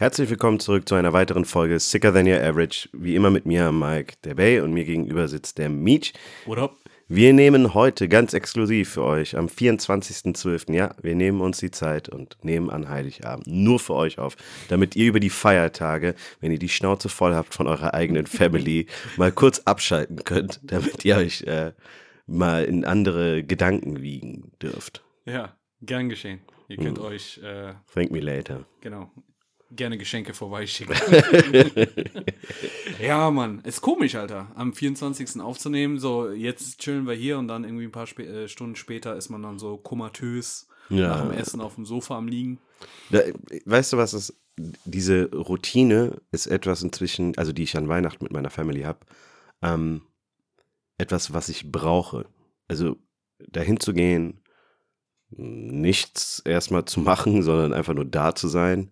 Herzlich willkommen zurück zu einer weiteren Folge Sicker Than Your Average. Wie immer mit mir, Mike der Bay, und mir gegenüber sitzt der Meech. What up? Wir nehmen heute ganz exklusiv für euch am 24.12. Ja, wir nehmen uns die Zeit und nehmen an Heiligabend nur für euch auf, damit ihr über die Feiertage, wenn ihr die Schnauze voll habt von eurer eigenen Family, mal kurz abschalten könnt, damit ihr euch äh, mal in andere Gedanken wiegen dürft. Ja, gern geschehen. Ihr könnt euch, äh, Thank me later. genau, gerne Geschenke vorbeischicken. ja, Mann, ist komisch, Alter, am 24. aufzunehmen. So, jetzt chillen wir hier und dann irgendwie ein paar Sp äh, Stunden später ist man dann so komatös Ja. nach dem Essen auf dem Sofa am Liegen. Da, weißt du, was ist? Diese Routine ist etwas inzwischen, also die ich an Weihnachten mit meiner Family habe, ähm, etwas, was ich brauche. Also dahin zu gehen, nichts erstmal zu machen, sondern einfach nur da zu sein.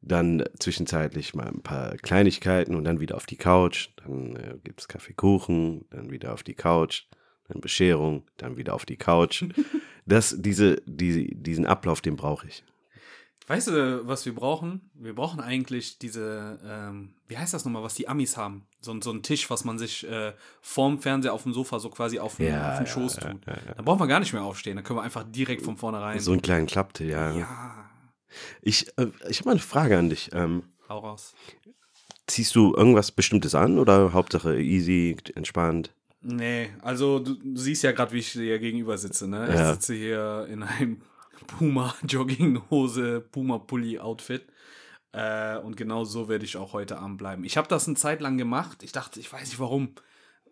Dann zwischenzeitlich mal ein paar Kleinigkeiten und dann wieder auf die Couch. Dann äh, gibt es Kaffeekuchen, dann wieder auf die Couch, dann Bescherung, dann wieder auf die Couch. Das, diese, die, diesen Ablauf, den brauche ich. Weißt du, was wir brauchen? Wir brauchen eigentlich diese, ähm, wie heißt das nochmal, was die Amis haben? So, so ein Tisch, was man sich äh, vorm Fernseher auf dem Sofa so quasi auf den, Ja, auf den ja, Schoß ja, tut. Da brauchen wir gar nicht mehr aufstehen. Da können wir einfach direkt von vornherein. So einen kleinen Klapptisch, ja. ja, Ich, äh, ich habe mal eine Frage an dich. Ähm, hau raus. ziehst du irgendwas Bestimmtes an oder Hauptsache easy, entspannt? Nee, also du, siehst ja gerade, wie ich dir gegenüber sitze, ne? Ich Ja. sitze hier in einem Puma-Jogginghose, Puma-Pulli-Outfit. Äh, und genau so werde ich auch heute Abend bleiben. Ich habe das eine Zeit lang gemacht. Ich dachte, ich weiß nicht warum.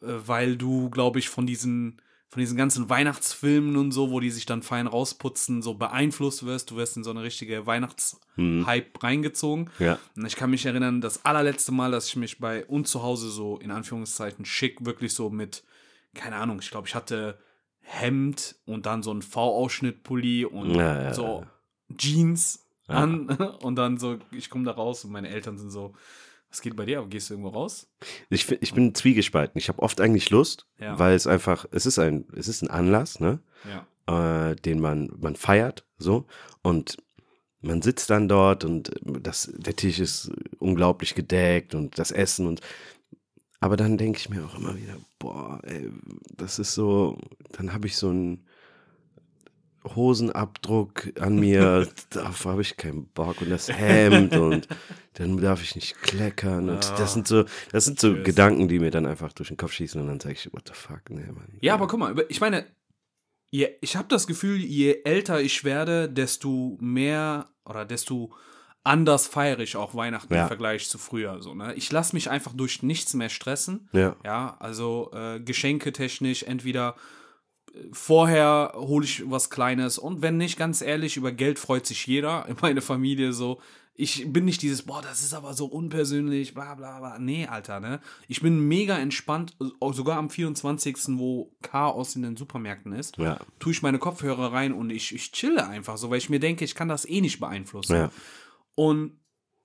Äh, weil du, glaube ich, von diesen, von diesen ganzen Weihnachtsfilmen und so, wo die sich dann fein rausputzen, so beeinflusst wirst. Du wirst in so eine richtige Weihnachtshype reingezogen. Ja. Und ich kann mich erinnern, das allerletzte Mal, dass ich mich bei uns zu Hause so in Anführungszeichen schick, wirklich so mit, keine Ahnung, ich glaube, ich hatte Hemd und dann so ein V-Ausschnitt-Pulli und Ja, so ja. Jeans an und dann so, ich komme da raus und meine Eltern sind so, was geht bei dir? Gehst du irgendwo raus? Ich, ich bin zwiegespalten. Ich habe oft eigentlich Lust, Ja. weil es einfach, es ist ein, es ist ein Anlass, ne? Ja. äh, den man, man feiert, so. Und man sitzt dann dort und das, der Tisch ist unglaublich gedeckt und das Essen und aber dann denke ich mir auch immer wieder, boah, ey, das ist so, dann habe ich so einen Hosenabdruck an mir, darauf habe ich keinen Bock und das Hemd und dann darf ich nicht kleckern und Ja. das sind so, das sind so. Gedanken, die mir dann einfach durch den Kopf schießen und dann sage ich, what the fuck, nee, Mann. Ja, aber guck mal, ich meine, je, ich habe das Gefühl, je älter ich werde, desto mehr oder desto anders feiere ich auch Weihnachten Ja. im Vergleich zu früher. So, ne? Ich lasse mich einfach durch nichts mehr stressen. Ja. Ja, also äh, geschenketechnisch entweder äh, vorher hole ich was Kleines und wenn nicht, ganz ehrlich, über Geld freut sich jeder in meiner Familie so. Ich bin nicht dieses, boah, das ist aber so unpersönlich, bla bla bla. Nee, Alter, ne? Ich bin mega entspannt, sogar am 24., wo Chaos in den Supermärkten ist, Ja. tue ich meine Kopfhörer rein und ich, ich chille einfach so, weil ich mir denke, ich kann das eh nicht beeinflussen. Ja. Und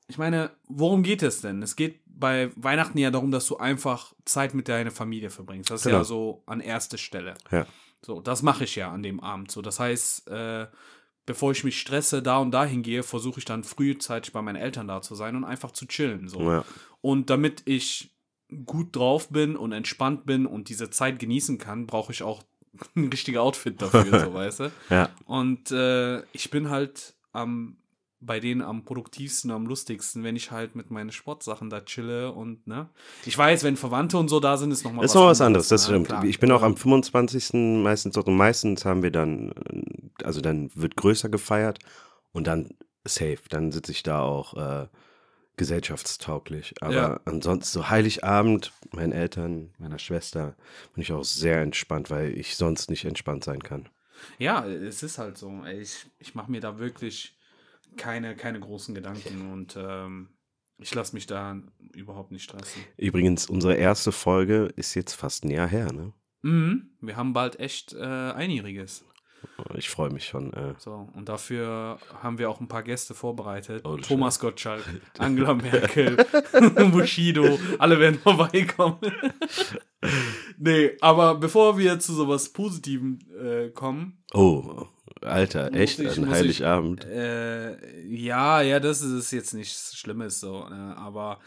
ich meine, worum geht es denn? Es geht bei Weihnachten ja darum, dass du einfach Zeit mit deiner Familie verbringst. Das ist Genau. ja so an erster Stelle. Ja. So, das mache ich ja an dem Abend. So, das heißt, äh, bevor ich mich stresse, da und dahin gehe, versuche ich dann frühzeitig bei meinen Eltern da zu sein und einfach zu chillen. So. Ja. Und damit ich gut drauf bin und entspannt bin und diese Zeit genießen kann, brauche ich auch ein richtiges Outfit dafür, so weißt du. Ja. Und äh, ich bin halt am bei denen am produktivsten, am lustigsten, wenn ich halt mit meinen Sportsachen da chille und ne. Ich weiß, wenn Verwandte und so da sind, ist nochmal ist noch was anderes, das ne? stimmt. Klar. Ich bin auch am 25. meistens dort und meistens haben wir dann, äh, also dann wird größer gefeiert und dann safe, dann sitze ich da auch äh, gesellschaftstauglich. Aber Ja. ansonsten so Heiligabend, meinen Eltern, meiner Schwester, bin ich auch sehr entspannt, weil ich sonst nicht entspannt sein kann. Ja, es ist halt so. Ich, ich mache mir da wirklich keine, keine großen Gedanken und ähm, ich lasse mich da überhaupt nicht stressen. Übrigens, unsere erste Folge ist jetzt fast ein Jahr her, ne? Mhm, wir haben bald echt äh, Einjähriges. Ich freue mich schon. Äh, So, und dafür haben wir auch ein paar Gäste vorbereitet. Oh, Thomas Gottschalk, Angela Merkel, Bushido, alle werden vorbeikommen. nee, aber bevor wir zu sowas Positivem äh, kommen. Oh, Alter, echt? ich- Ein muss Heiligabend. Äh, ja, ja, das ist es jetzt nichts Schlimmes so, ne? aber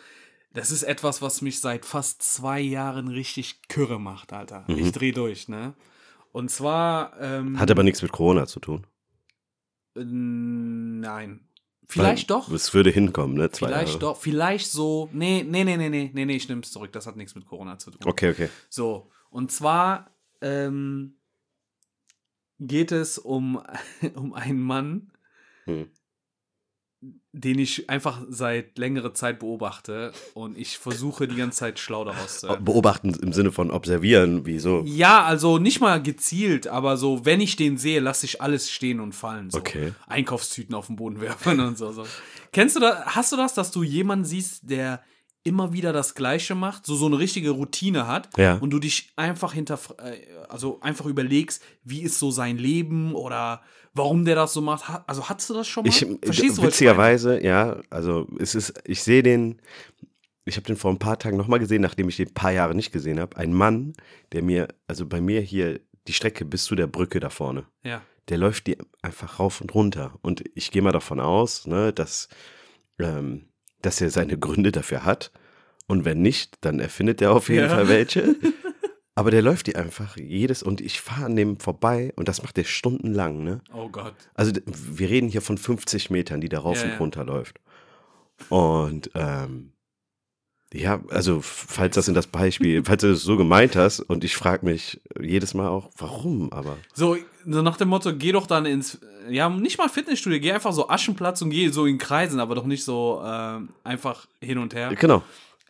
das ist etwas, was mich seit fast zwei Jahren richtig kürre macht, Alter. Ich dreh durch, ne? Und zwar. Ähm, Hat aber nichts mit Corona zu tun. äh, Nein. Vielleicht Weil doch. Es würde hinkommen, ne? Zwei Vielleicht Jahre. doch. Vielleicht so. Nee, nee, nee, nee, nee, nee, nee, ich nehm's zurück. Das hat nichts mit Corona zu tun. Okay, okay. So, und zwar ähm, geht es um, um einen Mann, Hm. den ich einfach seit längerer Zeit beobachte und ich versuche die ganze Zeit schlau daraus zu werden. Beobachten im Sinne von observieren, wieso? Ja, also nicht mal gezielt, aber so, wenn ich den sehe, lasse ich alles stehen und fallen. So. Okay. Einkaufstüten auf den Boden werfen und so, so. Kennst du das, hast du das, dass du jemanden siehst, der immer wieder das Gleiche macht, so so eine richtige Routine hat Ja. und du dich einfach hinter, äh, also einfach überlegst, wie ist so sein Leben oder warum der das so macht. Also hattest du das schon mal? Ich, Verstehst du, witzigerweise, ja, also es ist, ich sehe den, ich habe den vor ein paar Tagen nochmal gesehen, nachdem ich den ein paar Jahre nicht gesehen habe. Ein Mann, der mir, also bei mir hier die Strecke bis zu der Brücke da vorne, Ja. der läuft die einfach rauf und runter. Und ich gehe mal davon aus, ne, dass, ähm, dass er seine Gründe dafür hat. Und wenn nicht, dann erfindet er auf jeden Ja. Fall welche. Aber der läuft die einfach jedes, und ich fahre an dem vorbei und das macht der stundenlang, ne? Oh Gott. Also wir reden hier von 50 Metern, die da rauf Ja, und ja. runter läuft. Und ähm, ja, also falls das in das Beispiel, falls du es so gemeint hast, und ich frage mich jedes Mal auch, warum, aber So, so nach dem Motto, geh doch dann ins, ja, nicht mal Fitnessstudio, geh einfach so Aschenplatz und geh so in Kreisen, aber doch nicht so ähm, einfach hin und her. genau.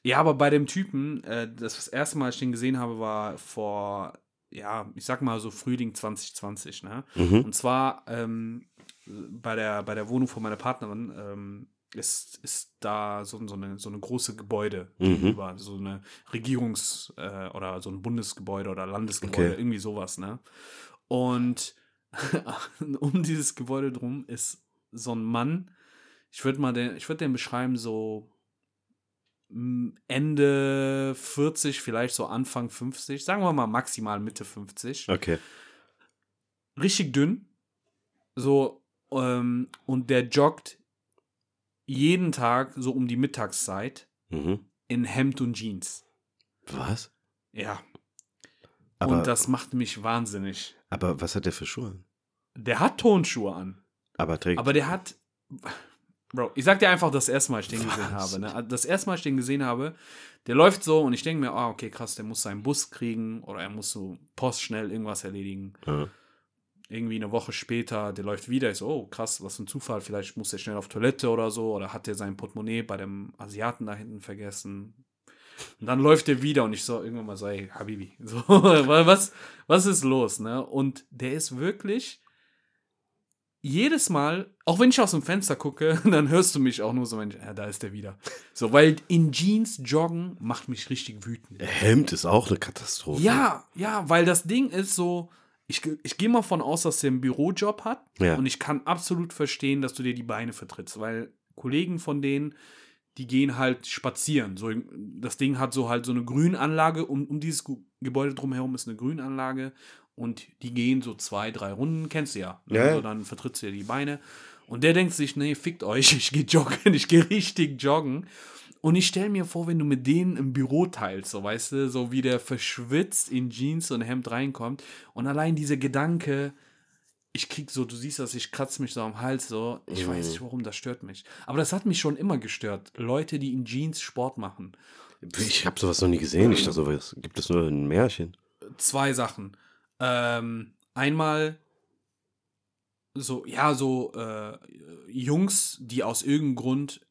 Ja, aber bei dem Typen, äh, das, das erste Mal, als ich den gesehen habe, war vor, ja, ich sag mal so Frühling 2020, ne? Mhm. Und zwar ähm, bei, der, bei der Wohnung von meiner Partnerin ähm, ist, ist da so, so, eine, so eine große Gebäude Mhm. gegenüber, so eine Regierungs- äh, oder so ein Bundesgebäude oder Landesgebäude, Okay. irgendwie sowas, ne? Und um dieses Gebäude drum ist so ein Mann, ich würde mal den, ich würde den beschreiben, so Ende 40, vielleicht so Anfang 50, sagen wir mal maximal Mitte 50 Okay. richtig dünn. So, ähm, und der joggt jeden Tag so um die Mittagszeit Mhm. in Hemd und Jeans. Was? Ja. Aber, und das macht mich wahnsinnig. aber was hat der für Schuhe? Der hat Tonschuhe an. Aber trägt. Aber der hat. Bro, ich sag dir einfach das erste Mal, ich den gesehen habe. Ne? Das erste Mal, ich den gesehen habe, der läuft so und ich denke mir, ah, okay, krass, der muss seinen Bus kriegen oder er muss so Post schnell irgendwas erledigen. Ja. irgendwie eine Woche später, der läuft wieder. Ich so, oh krass, was für ein Zufall. Vielleicht muss er schnell auf Toilette oder so. Oder hat er sein Portemonnaie bei dem Asiaten da hinten vergessen. Und dann läuft er wieder und ich so irgendwann mal so, ey, Habibi, so, was, was ist los, ne? Und der ist wirklich jedes Mal, auch wenn ich aus dem Fenster gucke, dann hörst du mich auch nur so, Mensch, ja, da ist der wieder. So, weil in Jeans joggen macht mich richtig wütend. Hemd ist auch eine Katastrophe. Ja, ja, weil das Ding ist so, ich, ich gehe mal von aus, dass er einen Bürojob hat Ja. und ich kann absolut verstehen, dass du dir die Beine vertrittst, weil Kollegen von denen, die gehen halt spazieren. So, das Ding hat so halt so eine Grünanlage, um, um dieses Gebäude drumherum ist eine Grünanlage und die gehen so zwei, drei Runden, kennst du ja. ne? Ja, ja. So, dann vertrittst du dir die Beine. Und der denkt sich, nee, fickt euch, ich gehe joggen, ich gehe richtig joggen. Und ich stelle mir vor, wenn du mit denen im Büro teilst, so weißt du, so wie der verschwitzt in Jeans und Hemd reinkommt. Und allein dieser Gedanke, ich krieg so, du siehst das, ich kratze mich so am Hals, so, ich weiß Mhm. nicht warum, das stört mich. Aber das hat mich schon immer gestört. Leute, die in Jeans Sport machen. Ich habe sowas noch nie gesehen. Ich dachte, sowas gibt es nur in Märchen. Zwei Sachen. Ähm, einmal so, ja, so äh, Jungs, die aus irgendeinem Grund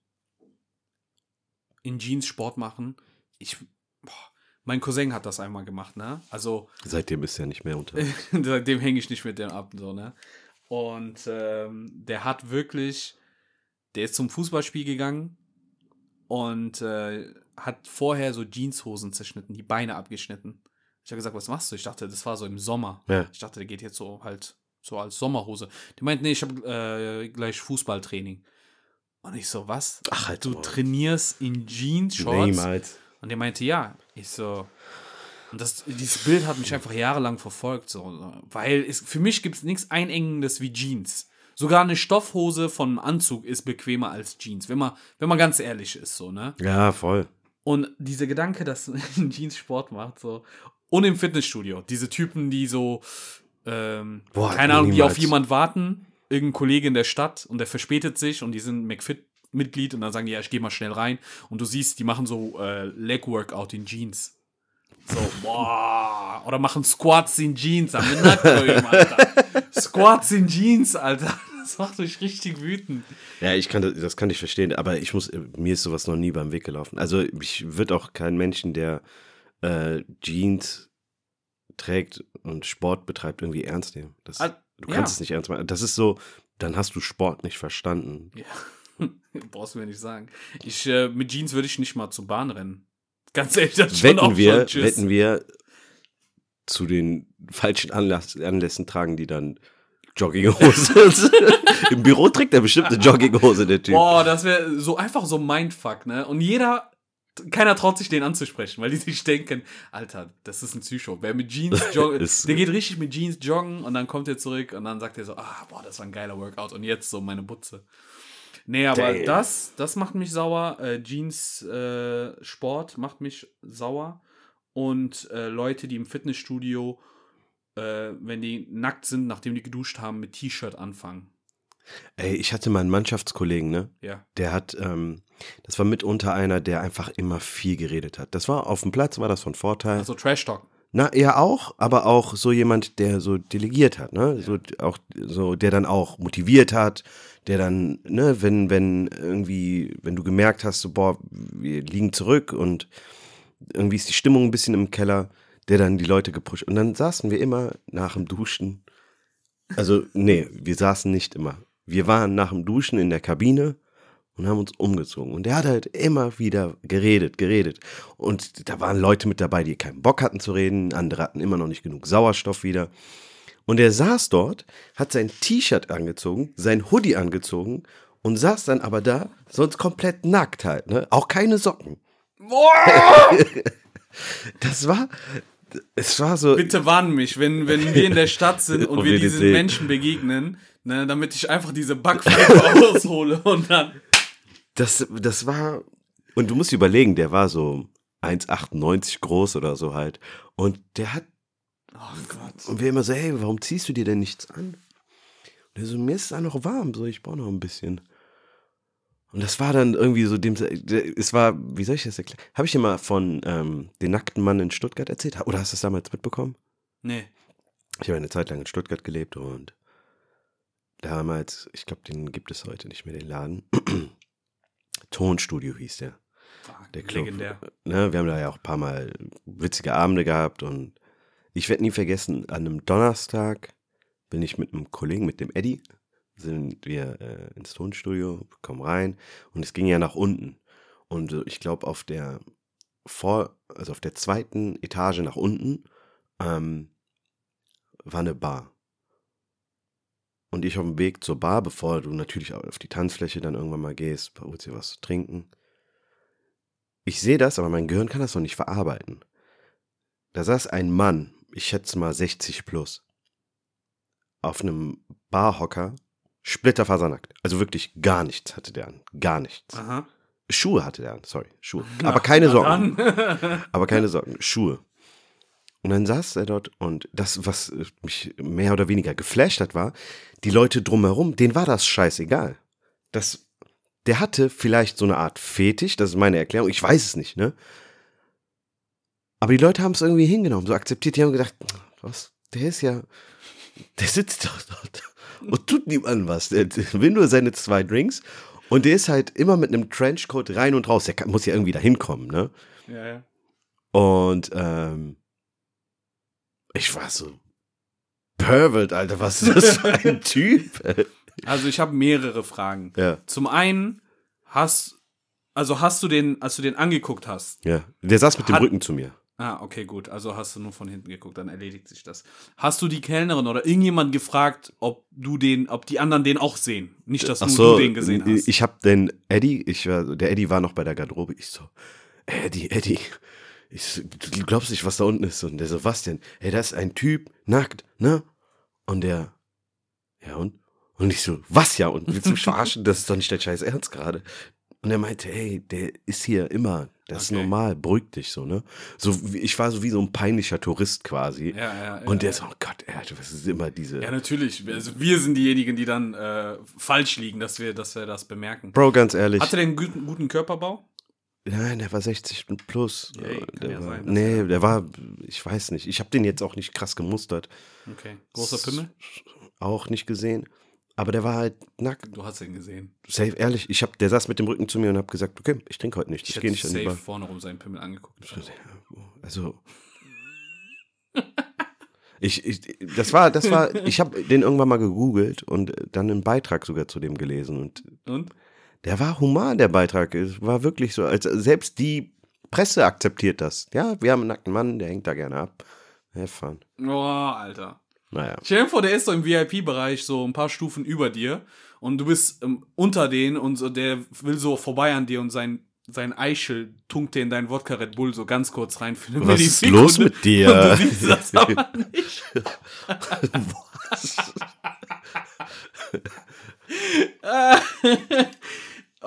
in Jeans Sport machen. Ich, boah, mein Cousin hat das einmal gemacht, ne? Also, Seitdem ist er nicht mehr unter. Seitdem hänge ich nicht mit dem ab, so, ne? Und ähm, der hat wirklich, der ist zum Fußballspiel gegangen und äh, hat vorher so Jeanshosen zerschnitten, die Beine abgeschnitten. Ich habe gesagt, was machst du? Ich dachte, das war so im Sommer. Ja. Ich dachte, der geht jetzt so halt so als Sommerhose. Die meint, nee, ich habe äh, gleich Fußballtraining. Und ich so, was? Ach, halt Du Maul. trainierst in Jeans-Shorts? Niemals. Und der meinte, ja. Ich so, Und das, dieses Bild hat mich einfach jahrelang verfolgt, so, weil es, für mich gibt es nichts Einengendes wie Jeans. Sogar eine Stoffhose von einem Anzug ist bequemer als Jeans, wenn man, wenn man ganz ehrlich ist, so, ne? Ja, voll. Und dieser Gedanke, dass Jeans Sport macht, so. Und im Fitnessstudio, diese Typen, die so, ähm, Boah, keine Ahnung, die niemals. auf jemand warten, irgendein Kollege in der Stadt und der verspätet sich und die sind McFit-Mitglied und dann sagen die, ja, ich geh mal schnell rein und du siehst, die machen so äh, Leg-Workout in Jeans. So, boah. Oder machen Squats in Jeans am Nacken, Alter. Squats in Jeans, Alter. Das macht mich richtig wütend. Ja, ich kann das, das kann ich verstehen, aber ich muss, mir ist sowas noch nie beim Weg gelaufen. Also ich würde auch keinen Menschen, der äh, Jeans trägt und Sport betreibt, irgendwie ernst nehmen. Das, Ah, du kannst ja. es nicht ernst machen. Das ist so, dann hast du Sport nicht verstanden. Ja. Brauchst du mir nicht sagen. Ich, äh, mit Jeans würde ich nicht mal zur Bahn rennen. Ganz ehrlich, das ist schon Wetten wir, schon wetten wir zu den falschen Anlass, Anlässen tragen die dann Jogginghose. Im Büro trägt er bestimmt eine Jogginghose, der Typ. Boah, das wäre so einfach so Mindfuck, ne? Und jeder, keiner traut sich den anzusprechen, weil die sich denken, Alter, das ist ein Psycho. Wer mit Jeans joggen, Ist- der geht richtig mit Jeans joggen und dann kommt er zurück und dann sagt er so, ah, boah, das war ein geiler Workout und jetzt so meine Butze. Nee, aber Damn. das, das macht mich sauer. Äh, Jeans äh, Sport macht mich sauer. Und äh, Leute, die im Fitnessstudio, äh, wenn die nackt sind, nachdem die geduscht haben, mit T-Shirt anfangen. Ey, ich hatte mal einen Mannschaftskollegen, ne? Ja. Der hat, ähm, das war mitunter einer, der einfach immer viel geredet hat. Das war auf dem Platz, war das von Vorteil. Also Trash Talk. Na, er auch, aber auch so jemand, der so delegiert hat, ne? So auch so, der dann auch motiviert hat, der dann, ne, wenn, wenn irgendwie, wenn du gemerkt hast, so, boah, wir liegen zurück und irgendwie ist die Stimmung ein bisschen im Keller, der dann die Leute gepusht. Und dann saßen wir immer nach dem Duschen. Also, nee, wir saßen nicht immer. Wir waren nach dem Duschen in der Kabine und haben uns umgezogen. Und der hat halt immer wieder geredet, geredet. Und da waren Leute mit dabei, die keinen Bock hatten zu reden. Andere hatten immer noch nicht genug Sauerstoff wieder. Und er saß dort, hat sein T-Shirt angezogen, sein Hoodie angezogen und saß dann aber da, sonst komplett nackt halt, ne? Auch keine Socken. Das war, es war so, Bitte warn mich, wenn, wenn wir in der Stadt sind und Und wir wir die diesen sehen. Menschen begegnen, ne, damit ich einfach diese Backpfeife aushole und dann. Das, das war, und du musst überlegen, der war so 1,98 groß oder so halt. Und der hat Oh Gott. Und wir immer so, hey, warum ziehst du dir denn nichts an? Und er so, mir ist es auch noch warm, so, ich brauche noch ein bisschen. Und das war dann irgendwie so dem, es war, wie soll ich das erklären? Habe ich dir mal von ähm, den nackten Mann in Stuttgart erzählt? Oder hast du es damals mitbekommen? Nee. Ich habe eine Zeit lang in Stuttgart gelebt und damals, ich glaube, den gibt es heute nicht mehr, den Laden. Tonstudio hieß der. Ah, Der Club. Legendär. Ne, wir haben da ja auch ein paar Mal witzige Abende gehabt und ich werde nie vergessen, an einem Donnerstag bin ich mit einem Kollegen, mit dem Eddie, sind wir äh, ins Tonstudio, kommen rein und es ging ja nach unten. Und äh, ich glaube, auf der vor, also auf der zweiten Etage nach unten ähm, war eine Bar. Und ich auf dem Weg zur Bar, bevor du natürlich auf die Tanzfläche dann irgendwann mal gehst, holst dir was zu trinken. Ich sehe das, aber mein Gehirn kann das noch nicht verarbeiten. Da saß ein Mann, ich schätze mal 60 plus, auf einem Barhocker, splitterfasernackt. Also wirklich gar nichts hatte der an. Gar nichts. Aha. Schuhe hatte der an, sorry, Schuhe. Aber keine Socken. Aber keine Socken, Schuhe. Und dann saß er dort und das, was äh, mich mehr oder weniger geflasht hat, war, die Leute drumherum, denen war das scheißegal. Das, der hatte vielleicht so eine Art Fetisch, das ist meine Erklärung, ich weiß es nicht, ne? Aber die Leute haben es irgendwie hingenommen, so akzeptiert, die haben gedacht, was, der ist ja, der sitzt doch dort und tut niemandem was. Der will nur seine zwei Drinks und der ist halt immer mit einem Trenchcoat rein und raus. Der muss ja irgendwie da hinkommen, ne? ja, ja. Und ähm, ich war so, Pervert, Alter, was ist das für ein Typ? Also ich habe mehrere Fragen. ja, Zum einen hast, also hast du den, als du den angeguckt hast. ja. Der saß mit dem Hat- Rücken zu mir. Ah, okay, gut. Also hast du nur von hinten geguckt, dann erledigt sich das. Hast du die Kellnerin oder irgendjemand gefragt, ob du den, ob die anderen den auch sehen? Nicht, dass nur so, du den gesehen hast. ich habe den Eddie, ich war, der Eddie war noch bei der Garderobe. Ich so, Eddie, Eddie, Ich du glaubst nicht, was da unten ist. Und der so, was denn? Hey, da ist ein Typ, nackt, ne? Und der, ja und? Und ich so, was ja? Und willst du mich verarschen? Das ist doch nicht der scheiß Ernst gerade. Und er meinte, hey, der ist hier immer. Das ist Okay. normal, beruhig dich so, ne? So, wie- ich war so wie so ein peinlicher Tourist quasi. Ja, ja, Und ja, der so, oh Gott, ey, das ist immer diese. Ja, natürlich. Also wir sind diejenigen, die dann äh, falsch liegen, dass wir, dass wir das bemerken. Bro, ganz ehrlich. Hatte der einen guten, guten Körperbau? Nein, der war 60 plus. Kann der ja war, sein, nee, er- der war, ich weiß nicht. Ich habe den jetzt auch nicht krass gemustert. Okay. Großer Pimmel? Auch nicht gesehen. Aber der war halt nackt. Du hast ihn gesehen. Safe, ehrlich. Ich hab, der saß mit dem Rücken zu mir und hab gesagt, okay, ich trinke heute nicht. Ich, hätte gehe nicht an die safe Bar. vorne rum seinen Pimmel angeguckt. Also. Ich, ich, das war, das war, ich habe den irgendwann mal gegoogelt und dann einen Beitrag sogar zu dem gelesen und Und? Der war human, der Beitrag. Es war wirklich so, als selbst die Presse akzeptiert das. Ja, wir haben einen nackten Mann, der hängt da gerne ab. Have fun. Oh, Alter. Naja. Stell dir vor, der ist so im VIP-Bereich so ein paar Stufen über dir und du bist ähm, unter denen und so, der will so vorbei an dir und sein, sein Eichel tunkt dir in deinen Wodka Red Bull so ganz kurz rein für eine Was ist los mit dir? Und du siehst das aber nicht.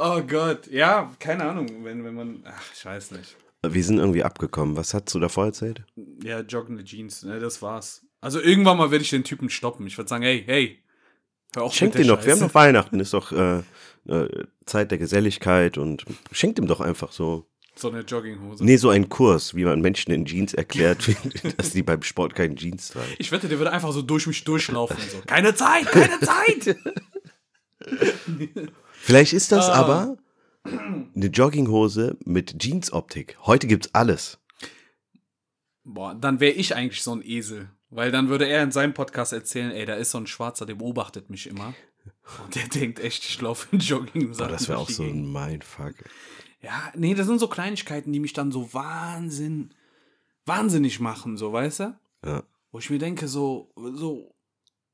oh Gott, ja, keine Ahnung, wenn, wenn man, ach, ich weiß nicht. Wir sind irgendwie abgekommen. Was hast du davor erzählt? Ja, joggende Jeans, ne, das war's. Also irgendwann mal werde ich den Typen stoppen. Ich würde sagen, hey, hey, hör auf Schenk mit den der doch. Wir haben doch Weihnachten, ist doch äh, äh, Zeit der Geselligkeit und schenkt ihm doch einfach so. So eine Jogginghose. Nee, so einen Kurs, wie man Menschen in Jeans erklärt, dass die beim Sport keinen Jeans tragen. Ich wette, der würde einfach so durch mich durchlaufen. So. Keine Zeit, keine Zeit! Vielleicht ist das Ah. aber eine Jogginghose mit Jeans-Optik. Heute gibt's alles. Boah, dann wäre ich eigentlich so ein Esel. Weil dann würde er in seinem Podcast erzählen, ey, da ist so ein Schwarzer, der beobachtet mich immer. Und der denkt echt, ich laufe in Jogging. Boah, das wäre auch so ein Mindfuck. Ja, nee, das sind so Kleinigkeiten, die mich dann so wahnsinn, wahnsinnig machen, so, weißt du? Ja. Wo ich mir denke, so, so,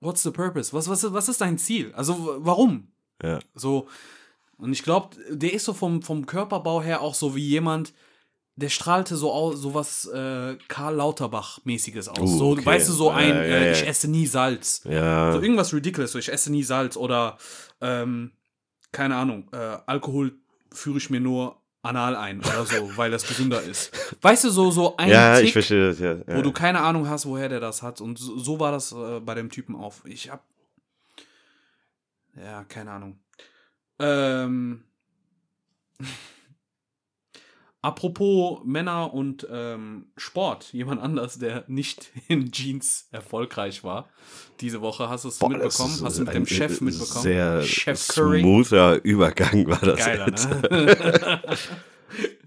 what's the purpose? Was, was, was ist dein Ziel? Also, warum? Ja. So, und ich glaube, der ist so vom, vom Körperbau her auch so wie jemand, der strahlte so aus, so was äh, Karl Lauterbach-mäßiges aus. Uh, so, okay. weißt du, so ein, Ja, ja, äh, ja. ich esse nie Salz. Ja. So irgendwas ridiculous, so ich esse nie Salz oder, ähm, keine Ahnung, äh, Alkohol führe ich mir nur anal ein oder so, weil das gesünder ist. Weißt du, so, so ein ja, Tick, ich verstehe das, ja. wo du keine Ahnung hast, woher der das hat. Und so, so war das äh, bei dem Typen auch. Ich hab. Ja, keine Ahnung. Ähm. Apropos Männer und ähm, Sport, jemand anders, der nicht in Jeans erfolgreich war. Diese Woche hast du es mitbekommen, hast du mit dem Chef mitbekommen. Sehr Chef Curry. smoother Übergang war das Geiler, jetzt. ne?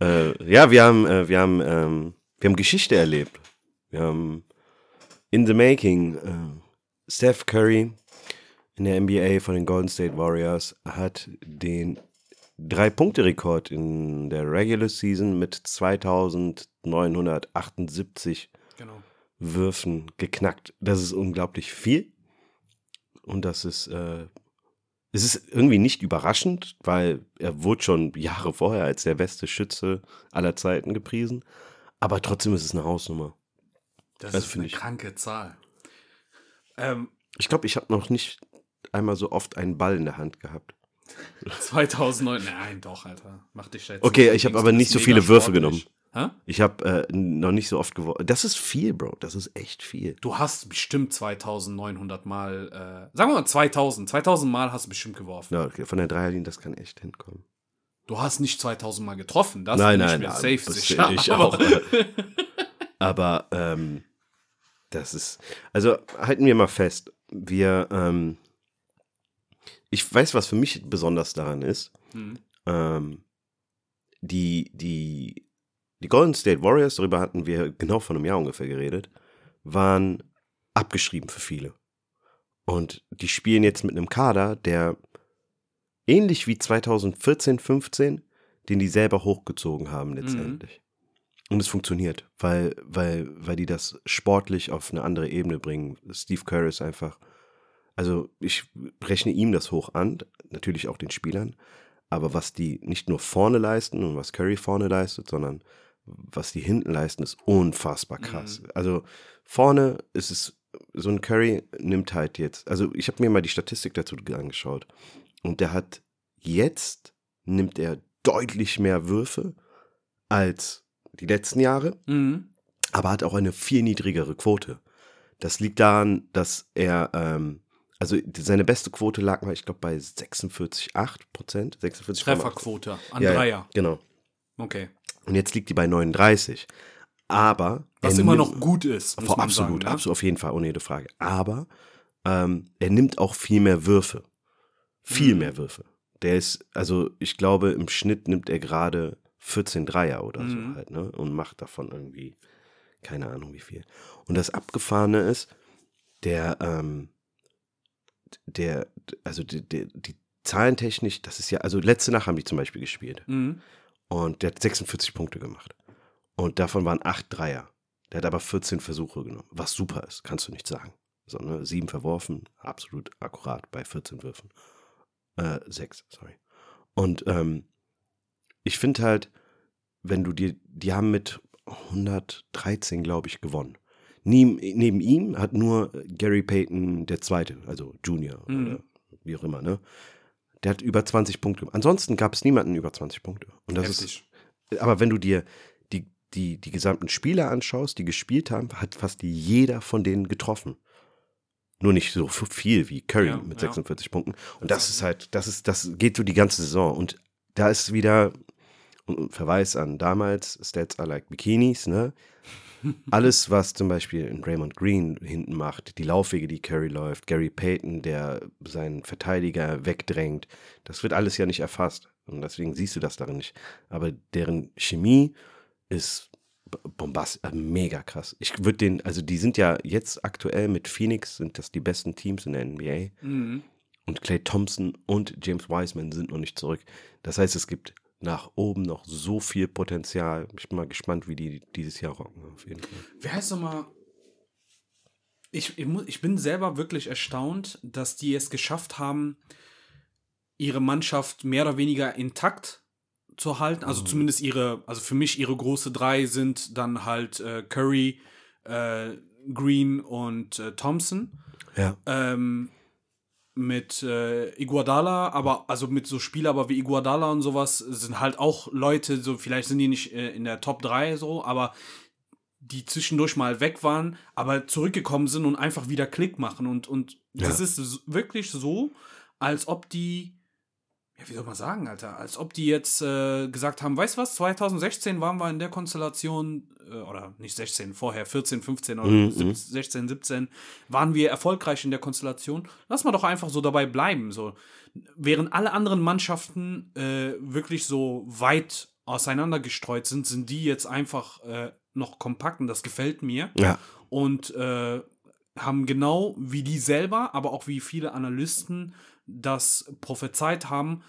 Äh, ja, wir haben, äh, wir haben, ähm, wir haben Geschichte erlebt. Wir haben in the making. Äh, Steph Curry in der NBA von den Golden State Warriors hat den Drei-Punkte-Rekord in der Regular Season mit 2978 genau. Würfen geknackt. Das ist unglaublich viel. Und das ist, äh, es ist irgendwie nicht überraschend, weil er wurde schon Jahre vorher als der beste Schütze aller Zeiten gepriesen. Aber trotzdem ist es eine Hausnummer. Das, Das ist find eine ich- kranke Zahl. Ähm, Ich glaube, ich habe noch nicht einmal so oft einen Ball in der Hand gehabt. 2009, nein, doch, Alter. Mach dich jetzt Okay, ich hab links, aber nicht so viele Würfe genommen. Hä? Ich habe äh, noch nicht so oft geworfen. Das ist viel, Bro. Das ist echt viel. Du hast bestimmt 2900 Mal, äh, sagen wir mal 2000, 2000 Mal hast du bestimmt geworfen. Ja, okay, von der Dreierlinie, das kann echt hinkommen. Du hast nicht 2000 Mal getroffen, das nein, nein, ich mir nein. safe das sicher. Ich aber- auch. Aber ähm, das ist, also halten wir mal fest, wir, ähm, ich weiß, was für mich besonders daran ist. Hm. Ähm, die, die, die Golden State Warriors, darüber hatten wir genau vor einem Jahr ungefähr geredet, waren abgeschrieben für viele. Und die spielen jetzt mit einem Kader, der ähnlich wie 2014, 15, den die selber hochgezogen haben letztendlich. Und es funktioniert, weil, weil, weil die das sportlich auf eine andere Ebene bringen. Steve Kerr ist einfach, also ich rechne ihm das hoch an, natürlich auch den Spielern, aber was die nicht nur vorne leisten und was Curry vorne leistet, sondern was die hinten leisten, ist unfassbar krass. Also vorne ist es, so ein Curry nimmt halt jetzt, also ich habe mir mal die Statistik dazu angeschaut und der hat jetzt, nimmt er deutlich mehr Würfe als die letzten Jahre, Mhm. aber hat auch eine viel niedrigere Quote. Das liegt daran, dass er, ähm, also seine beste Quote lag mal, ich glaube, bei 46,8 Prozent. 46,8. Trefferquote an Ja, Dreier. genau. Okay. Und jetzt liegt die bei 39. Aber. Was er immer nimmt- noch gut ist. Vor, absolut, sagen, ne? absolut, auf jeden Fall, ohne jede Frage. Aber ähm, er nimmt auch viel mehr Würfe. Viel Mhm. mehr Würfe. Der ist, also ich glaube, im Schnitt nimmt er gerade 14 Dreier oder Mhm. so halt, ne? Und macht davon irgendwie, keine Ahnung wie viel. Und das Abgefahrene ist, der, ähm, der, also die, die, die Zahlentechnik, das ist ja, also letzte Nacht haben die zum Beispiel gespielt. Mhm. Und der hat 46 Punkte gemacht. Und davon waren acht Dreier. Der hat aber 14 Versuche genommen, was super ist, kannst du nicht sagen. So, ne? Sieben verworfen, absolut akkurat bei 14 Würfen. Äh, sechs, sorry. Und ähm, ich finde halt, wenn du dir, die haben mit 113, glaube ich, gewonnen. Neben, neben ihm hat nur Gary Payton der Zweite, also Junior Mhm. oder wie auch immer, ne? Der hat über 20 Punkte. Ansonsten gab es niemanden über 20 Punkte. Und das Heftig. ist, aber wenn du dir die, die, die gesamten Spieler anschaust, die gespielt haben, hat fast jeder von denen getroffen. Nur nicht so viel wie Curry Ja, mit ja. 46 Punkten. Und das ist halt, das ist, das geht so die ganze Saison. Und da ist wieder ein Verweis an damals, Stats are like Bikinis, ne? Alles, was zum Beispiel in Raymond Green hinten macht, die Laufwege, die Curry läuft, Gary Payton, der seinen Verteidiger wegdrängt, das wird alles ja nicht erfasst. Und deswegen siehst du das darin nicht. Aber deren Chemie ist bombastisch, äh, mega krass. Ich würde den, also die sind ja jetzt aktuell mit Phoenix, sind das die besten Teams in der NBA. Mhm. Und Clay Thompson und James Wiseman sind noch nicht zurück. Das heißt, es gibt nach oben noch so viel Potenzial. Ich bin mal gespannt, wie die dieses Jahr rocken, auf jeden Fall. Wer heißt nochmal? Ich, ich, ich bin selber wirklich erstaunt, dass die es geschafft haben, ihre Mannschaft mehr oder weniger intakt zu halten. Also zumindest ihre, also für mich ihre große drei sind dann halt äh, Curry, äh, Green und äh, Thompson. Ja. ähm, mit äh, Iguodala, aber also mit so Spieler aber wie Iguodala und sowas sind halt auch Leute, so vielleicht sind die nicht äh, in der Top 3 so, aber die zwischendurch mal weg waren, aber zurückgekommen sind und einfach wieder Klick machen und und das Ja. ist s- wirklich so, als ob die ja, wie soll man sagen, Alter, als ob die jetzt äh, gesagt haben, weißt du was, 2016 waren wir in der Konstellation, äh, oder nicht 16, vorher 14, 15 oder Mhm, 17, 16, 17, waren wir erfolgreich in der Konstellation. Lass mal doch einfach so dabei bleiben. So. Während alle anderen Mannschaften äh, wirklich so weit auseinander gestreut sind, sind die jetzt einfach äh, noch kompakt und das gefällt mir Ja. und äh, haben genau wie die selber, aber auch wie viele Analysten das prophezeit haben,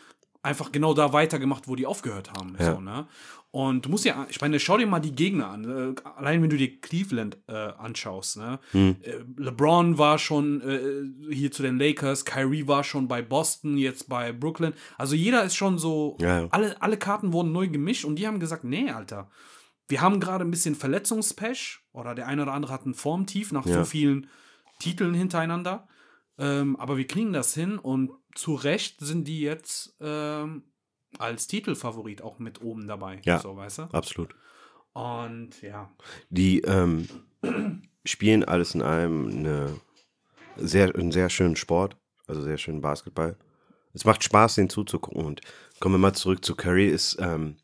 einfach genau da weitergemacht, wo die aufgehört haben. Ja. So, ne? Und du musst ja, ich meine, schau dir mal die Gegner an. Äh, allein wenn du dir Cleveland äh, anschaust, ne? Hm. Äh, LeBron war schon äh, hier zu den Lakers, Kyrie war schon bei Boston, jetzt bei Brooklyn. Also jeder ist schon so, Ja, alle, alle Karten wurden neu gemischt und die haben gesagt, nee, Alter, wir haben gerade ein bisschen Verletzungspech oder der eine oder andere hat ein Formtief nach Ja. so vielen Titeln hintereinander. Ähm, aber wir kriegen das hin und zu Recht sind die jetzt ähm, als Titelfavorit auch mit oben dabei. Ja. So, weißt du? Absolut. Und ja. Die ähm, spielen alles in allem eine sehr, einen sehr schönen Sport, also sehr schönen Basketball. Es macht Spaß, den zuzugucken. Und kommen wir mal zurück zu Curry. Ist, ähm,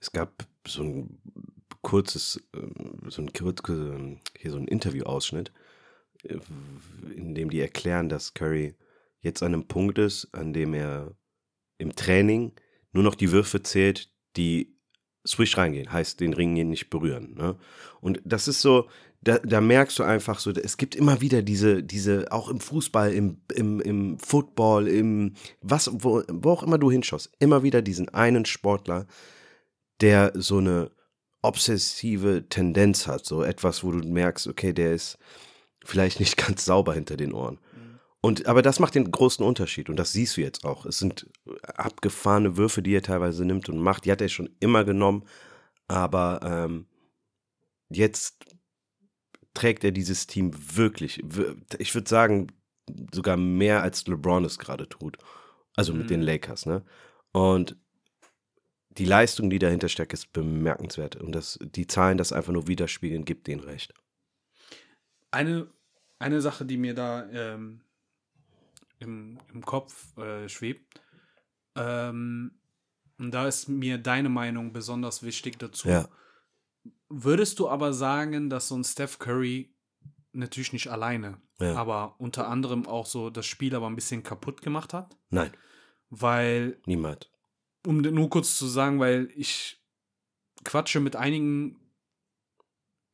es gab so ein kurzes, ähm, so ein hier so ein Interview-Ausschnitt, in dem die erklären, dass Curry jetzt an einem Punkt ist, an dem er im Training nur noch die Würfe zählt, die Swish reingehen, heißt den Ring nicht berühren. Ne? Und das ist so, da, da merkst du einfach so, es gibt immer wieder diese, diese, auch im Fußball, im, im, im Football, im, was, wo, wo auch immer du hinschaust, immer wieder diesen einen Sportler, der so eine obsessive Tendenz hat, so etwas, wo du merkst, okay, der ist vielleicht nicht ganz sauber hinter den Ohren. Und, aber das macht den großen Unterschied und das siehst du jetzt auch. Es sind abgefahrene Würfe, die er teilweise nimmt und macht. Die hat er schon immer genommen, Aber ähm, jetzt trägt er dieses Team wirklich, ich würde sagen, sogar mehr als LeBron es gerade tut. Also mit mhm. den Lakers, ne? Und die Leistung, die dahinter steckt, ist bemerkenswert. Und das, die Zahlen das einfach nur widerspiegeln, gibt denen recht. Eine, eine Sache, die mir da ähm, im, im Kopf äh, schwebt, ähm, und da ist mir deine Meinung besonders wichtig dazu. Ja. Würdest du aber sagen, dass so ein Steph Curry natürlich nicht alleine, ja. aber unter anderem auch so das Spiel aber ein bisschen kaputt gemacht hat? Nein. Weil. Niemand. Um nur kurz zu sagen, weil ich quatsche mit einigen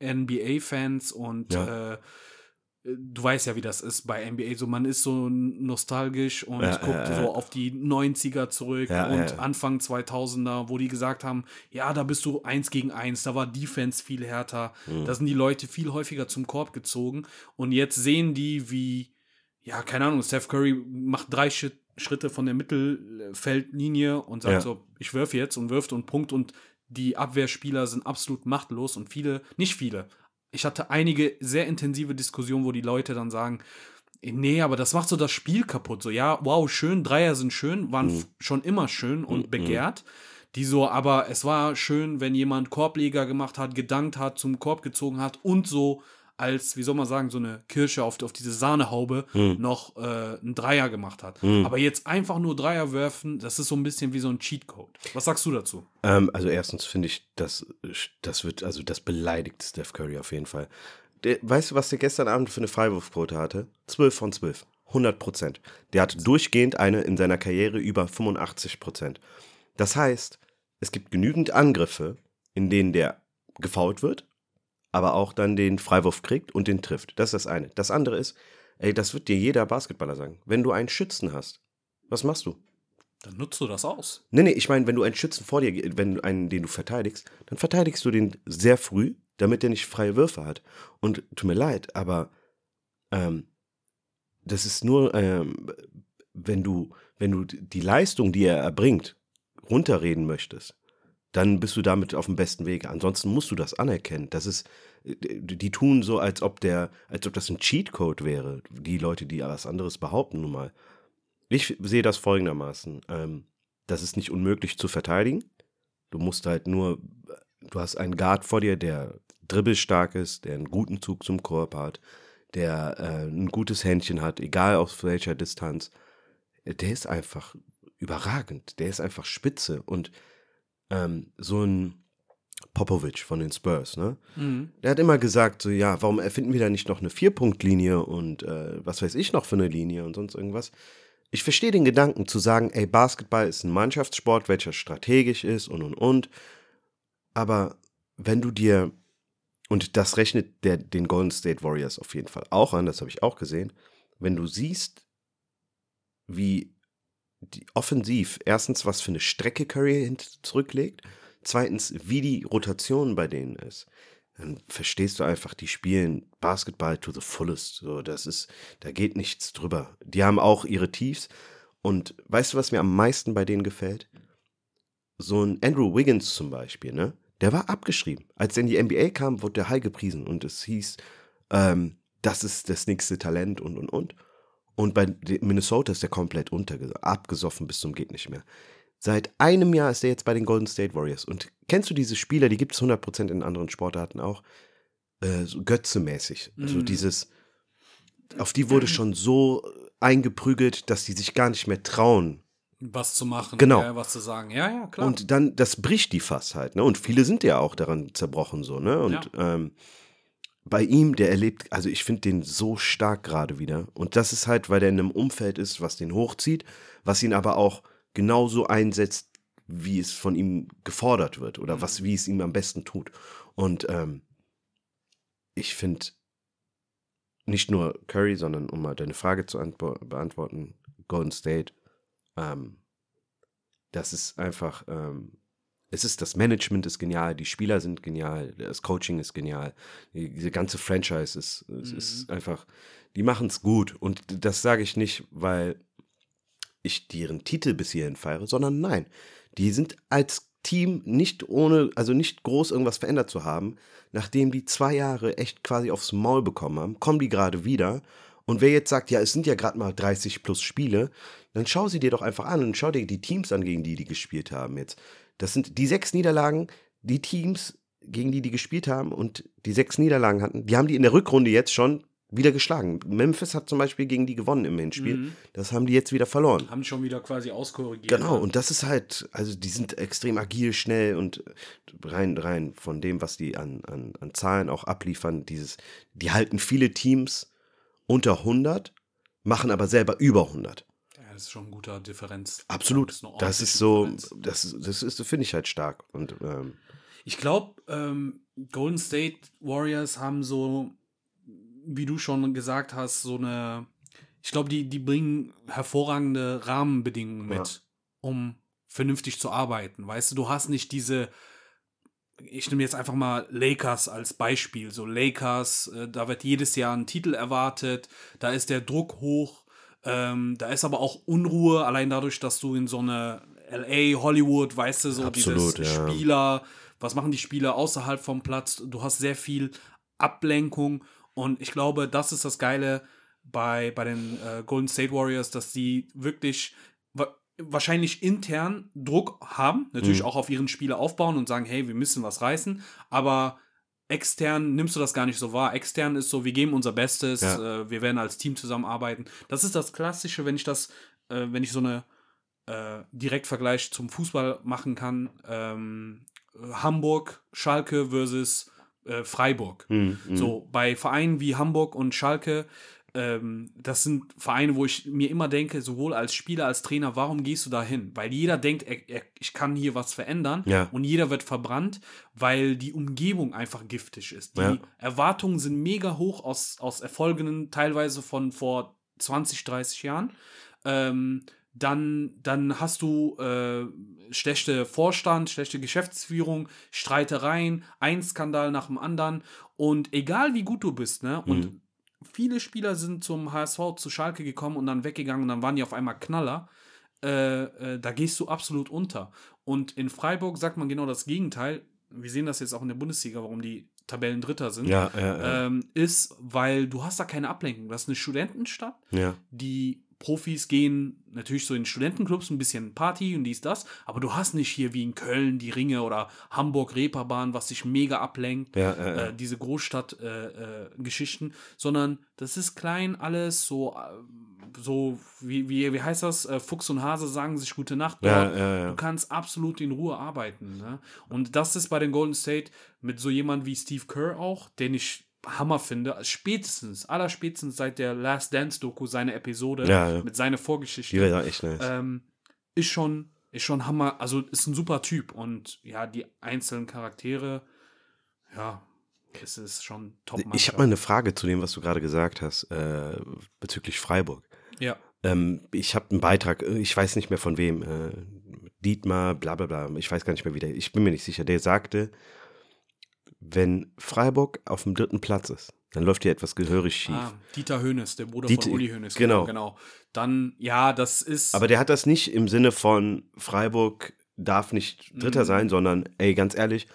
NBA-Fans und ja. äh, du weißt ja, wie das ist bei NBA. So, man ist so nostalgisch und ja, guckt ja, so auf die 90er zurück und Anfang 2000er, wo die gesagt haben, ja, da bist du eins gegen eins, da war Defense viel härter, mhm. da sind die Leute viel häufiger zum Korb gezogen. Und jetzt sehen die, wie, ja, keine Ahnung, Steph Curry macht drei Schritte von der Mittelfeldlinie und sagt so, ich werfe jetzt und wirft und Punkt. Und die Abwehrspieler sind absolut machtlos und viele, nicht viele, ich hatte einige sehr intensive Diskussionen, wo die Leute dann sagen, nee, aber das macht so das Spiel kaputt. So, ja, wow, schön, Dreier sind schön, waren mhm. schon immer schön und mhm. begehrt. Die so, aber es war schön, wenn jemand Korbleger gemacht hat, gedankt hat, zum Korb gezogen hat und so als, wie soll man sagen, so eine Kirsche auf, auf diese Sahnehaube hm. noch äh, einen Dreier gemacht hat. Hm. Aber jetzt einfach nur Dreier werfen, das ist so ein bisschen wie so ein Cheatcode. Was sagst du dazu? Ähm, also erstens finde ich, das, das wird, also das beleidigt Steph Curry auf jeden Fall. Der, weißt du, was der gestern Abend für eine Freiwurfquote hatte? 12 von 12. 100 Prozent. Der hat durchgehend eine in seiner Karriere über 85 Prozent. Das heißt, es gibt genügend Angriffe, in denen der gefault wird aber auch dann den Freiwurf kriegt und den trifft. Das ist das eine. Das andere ist, ey, das wird dir jeder Basketballer sagen. Wenn du einen Schützen hast, was machst du? Dann nutzt du das aus. Nee, nee, ich meine, wenn du einen Schützen vor dir, wenn du einen, den du verteidigst, dann verteidigst du den sehr früh, damit der nicht freie Würfe hat. Und tut mir leid, aber ähm, das ist nur, ähm, wenn du, wenn du die Leistung, die er erbringt, runterreden möchtest, dann bist du damit auf dem besten Weg. Ansonsten musst du das anerkennen. Das ist, die tun so, als ob der, als ob das ein Cheatcode wäre. Die Leute, die was anderes behaupten, nun mal. Ich sehe das folgendermaßen. Ähm, das ist nicht unmöglich zu verteidigen. Du musst halt nur, du hast einen Guard vor dir, der dribbelstark ist, der einen guten Zug zum Korb hat, der äh, ein gutes Händchen hat, egal aus welcher Distanz. Der ist einfach überragend. Der ist einfach spitze und ähm, so ein Popovic von den Spurs, ne? Mhm. Der hat immer gesagt, so, ja, warum erfinden wir da nicht noch eine Vierpunktlinie und äh, was weiß ich noch für eine Linie und sonst irgendwas. Ich verstehe den Gedanken zu sagen, ey, Basketball ist ein Mannschaftssport, welcher strategisch ist und und und. Aber wenn du dir, und das rechnet der, den Golden State Warriors auf jeden Fall auch an, das habe ich auch gesehen, wenn du siehst, wie die offensiv erstens, was für eine Strecke Curry zurücklegt, zweitens, wie die Rotation bei denen ist, dann verstehst du einfach, die spielen Basketball to the fullest. So, das ist, da geht nichts drüber. Die haben auch ihre Tiefs. Und weißt du, was mir am meisten bei denen gefällt? So ein Andrew Wiggins zum Beispiel, ne? Der war abgeschrieben. Als er in die NBA kam, wurde der high gepriesen und es hieß, ähm, das ist das nächste Talent und und und. Und bei Minnesota ist er komplett abgesoffen bis zum geht nicht mehr. Seit einem Jahr ist er jetzt bei den Golden State Warriors. Und kennst du diese Spieler, die gibt es 100% in anderen Sportarten auch, äh, so Götze-mäßig. Mm. So dieses, auf die wurde schon so eingeprügelt, dass die sich gar nicht mehr trauen. Was zu machen, genau. Ja, was zu sagen. Ja, ja, klar. Und dann, das bricht die fast halt. Ne? Und viele sind ja auch daran zerbrochen so. Ne? Und ja. ähm, bei ihm, der erlebt, also ich finde den so stark gerade wieder. Und das ist halt, weil der in einem Umfeld ist, was den hochzieht, was ihn aber auch genauso einsetzt, wie es von ihm gefordert wird oder was, mhm. wie es ihm am besten tut. Und ähm, ich finde nicht nur Curry, sondern um mal deine Frage zu beantworten, Golden State, ähm, das ist einfach ähm, es ist das Management ist genial, die Spieler sind genial, das Coaching ist genial, die, diese ganze Franchise ist, mhm. ist einfach, die machen es gut. Und das sage ich nicht, weil ich deren Titel bis hierhin feiere, sondern nein, die sind als Team nicht ohne, also nicht groß irgendwas verändert zu haben, nachdem die zwei Jahre echt quasi aufs Maul bekommen haben, kommen die gerade wieder. Und wer jetzt sagt, ja, es sind ja gerade mal 30 plus Spiele, dann schau sie dir doch einfach an und schau dir die Teams an, gegen die die gespielt haben jetzt. Das sind die sechs Niederlagen, die Teams, gegen die die gespielt haben und die sechs Niederlagen hatten, die haben die in der Rückrunde jetzt schon wieder geschlagen. Memphis hat zum Beispiel gegen die gewonnen im Hinspiel. Mhm. Das haben die jetzt wieder verloren. Haben schon wieder quasi auskorrigiert. Genau, und das ist halt, also die sind extrem agil, schnell und rein, rein von dem, was die an, an, an Zahlen auch abliefern, dieses, die halten viele Teams unter 100, machen aber selber über 100. Ja, das ist schon ein guter Differenz. Absolut. Das ist Das ist so, Differenz. das, das ist, finde ich halt stark. Und ähm, Ich glaube, ähm, Golden State Warriors haben so, wie du schon gesagt hast, so eine. Ich glaube, die, die bringen hervorragende Rahmenbedingungen mit, Ja. um vernünftig zu arbeiten. Weißt du, du hast nicht diese. Ich nehme jetzt einfach mal Lakers als Beispiel. So Lakers, äh, da wird jedes Jahr ein Titel erwartet, da ist der Druck hoch, ähm, da ist aber auch Unruhe, allein dadurch, dass du in so eine LA, Hollywood, weißt du, so Absolut, dieses ja. Spieler, was machen die Spieler außerhalb vom Platz? Du hast sehr viel Ablenkung und ich glaube, das ist das Geile bei, bei den äh, Golden State Warriors, dass sie wirklich wa wahrscheinlich intern Druck haben, natürlich Mhm. auch auf ihren Spieler aufbauen und sagen, hey, wir müssen was reißen, aber extern nimmst du das gar nicht so wahr. Extern ist so, wir geben unser Bestes, Ja. äh, wir werden als Team zusammenarbeiten. Das ist das Klassische, wenn ich das, äh, wenn ich so eine äh, Direktvergleich zum Fußball machen kann. Ähm, äh, Hamburg, Schalke versus äh, Freiburg. hm, hm. So, bei Vereinen wie Hamburg und Schalke, ähm, das sind Vereine, wo ich mir immer denke, sowohl als Spieler als Trainer, warum gehst du da hin? Weil jeder denkt, er, er, ich kann hier was verändern Ja. und jeder wird verbrannt, weil die Umgebung einfach giftig ist. Die Ja. Erwartungen sind mega hoch aus, aus Erfolgen, teilweise von vor 20, 30 Jahren. Ähm, dann, dann hast du äh, schlechte Vorstand, schlechte Geschäftsführung, Streitereien, ein Skandal nach dem anderen. Und egal wie gut du bist, ne? Und Mhm. Viele Spieler sind zum HSV, zu Schalke gekommen und dann weggegangen und dann waren die auf einmal Knaller. Äh, äh, da gehst du absolut unter. Und in Freiburg sagt man genau das Gegenteil. Wir sehen das jetzt auch in der Bundesliga, warum die Tabellen Dritter sind. Ja, ja, ja. Ähm, ist, weil du hast da keine Ablenkung. Das ist eine Studentenstadt ja. die Profis gehen natürlich so in Studentenclubs ein bisschen Party und dies, das, aber du hast nicht hier wie in Köln die Ringe oder Hamburg Reeperbahn, was dich mega ablenkt, Ja, ja, ja. äh, diese Großstadt-Geschichten, äh, sondern das ist klein alles, so, äh, so wie, wie, wie heißt das? Äh, Fuchs und Hase sagen sich gute Nacht. Ja. Du kannst absolut in Ruhe arbeiten. Ne? Und das ist bei den Golden State mit so jemand wie Steve Kerr auch, den ich Hammer finde, spätestens, allerspätestens seit der Last Dance Doku, seine Episode Ja, ja. mit seiner Vorgeschichte, Die war echt nice. ähm, ist schon, ist schon Hammer, also ist ein super Typ und ja, die einzelnen Charaktere, ja, es ist schon top ich habe mal eine Frage zu dem, was du gerade gesagt hast, äh, bezüglich Freiburg. Ja, Ähm, ich habe einen Beitrag, äh, ich weiß nicht mehr von wem, äh, Dietmar, bla bla bla, ich weiß gar nicht mehr, wie der, ich bin mir nicht sicher, der sagte, wenn Freiburg auf dem dritten Platz ist, dann läuft hier etwas gehörig schief. ah, Dieter Hönes, der Bruder Dieter- von Uli Hönes. genau. genau. Dann, ja, das ist. Aber der hat das nicht im Sinne von Freiburg darf nicht Dritter Mhm. sein, sondern, ey, ganz ehrlich,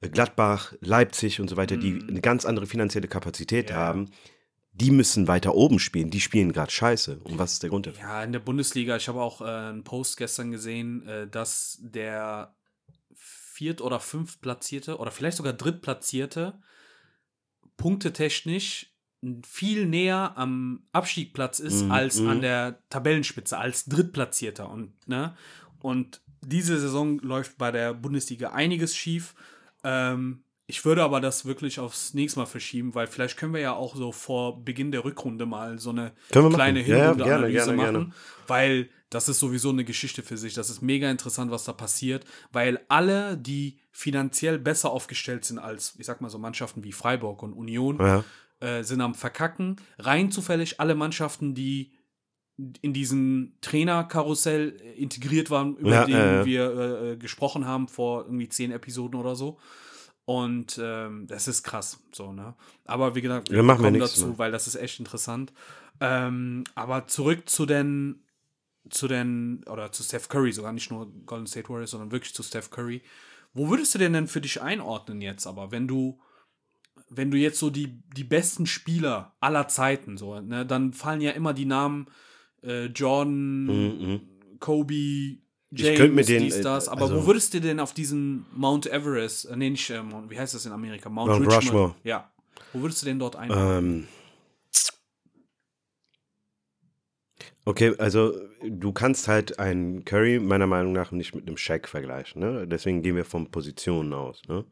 Gladbach, Leipzig und so weiter, die Mhm. eine ganz andere finanzielle Kapazität Ja. haben, die müssen weiter oben spielen. Die spielen gerade scheiße. Und was ist der Grund dafür? Ja, in der Bundesliga, ich habe auch äh, einen Post gestern gesehen, äh, dass der viert- oder fünftplatzierte oder vielleicht sogar drittplatzierte punktetechnisch viel näher am Abstiegplatz ist Mhm, als mhm. an der Tabellenspitze, als drittplatzierter. Und, ne? und diese Saison läuft bei der Bundesliga einiges schief. Ähm, ich würde aber das wirklich aufs nächste Mal verschieben, weil vielleicht können wir ja auch so vor Beginn der Rückrunde mal so eine kleine machen. Ja, Hinrunde-Analyse gerne, machen, weil das ist sowieso eine Geschichte für sich. Das ist mega interessant, was da passiert, weil alle, die finanziell besser aufgestellt sind als, ich sag mal so Mannschaften wie Freiburg und Union, Ja. äh, sind am Verkacken. Rein zufällig alle Mannschaften, die in diesen Trainerkarussell äh, integriert waren, über Ja, den ja. wir äh, äh, gesprochen haben vor irgendwie zehn Episoden oder so. Und ähm, das ist krass, so, ne? Aber wie gesagt, Ja, machen wir kommen dazu, Mal. weil das ist echt interessant. Ähm, aber zurück zu den zu den, oder zu Steph Curry, sogar nicht nur Golden State Warriors, sondern wirklich zu Steph Curry. Wo würdest du den denn für dich einordnen jetzt aber, wenn du, wenn du jetzt so die, die besten Spieler aller Zeiten, so, ne, dann fallen ja immer die Namen äh, Jordan, Mhm. Kobe, Ich James, könnte mir den, dies, äh, das. Aber also- wo würdest du denn auf diesen Mount Everest, äh, nee, nicht, äh, Mount, wie heißt das in Amerika? Mount, Mount Richmond. Rushmore. Ja. Wo würdest du den dort einordnen? Ähm, okay, also du kannst halt einen Curry meiner Meinung nach nicht mit einem Shaq vergleichen. Ne? Deswegen gehen wir von Positionen aus. Ne?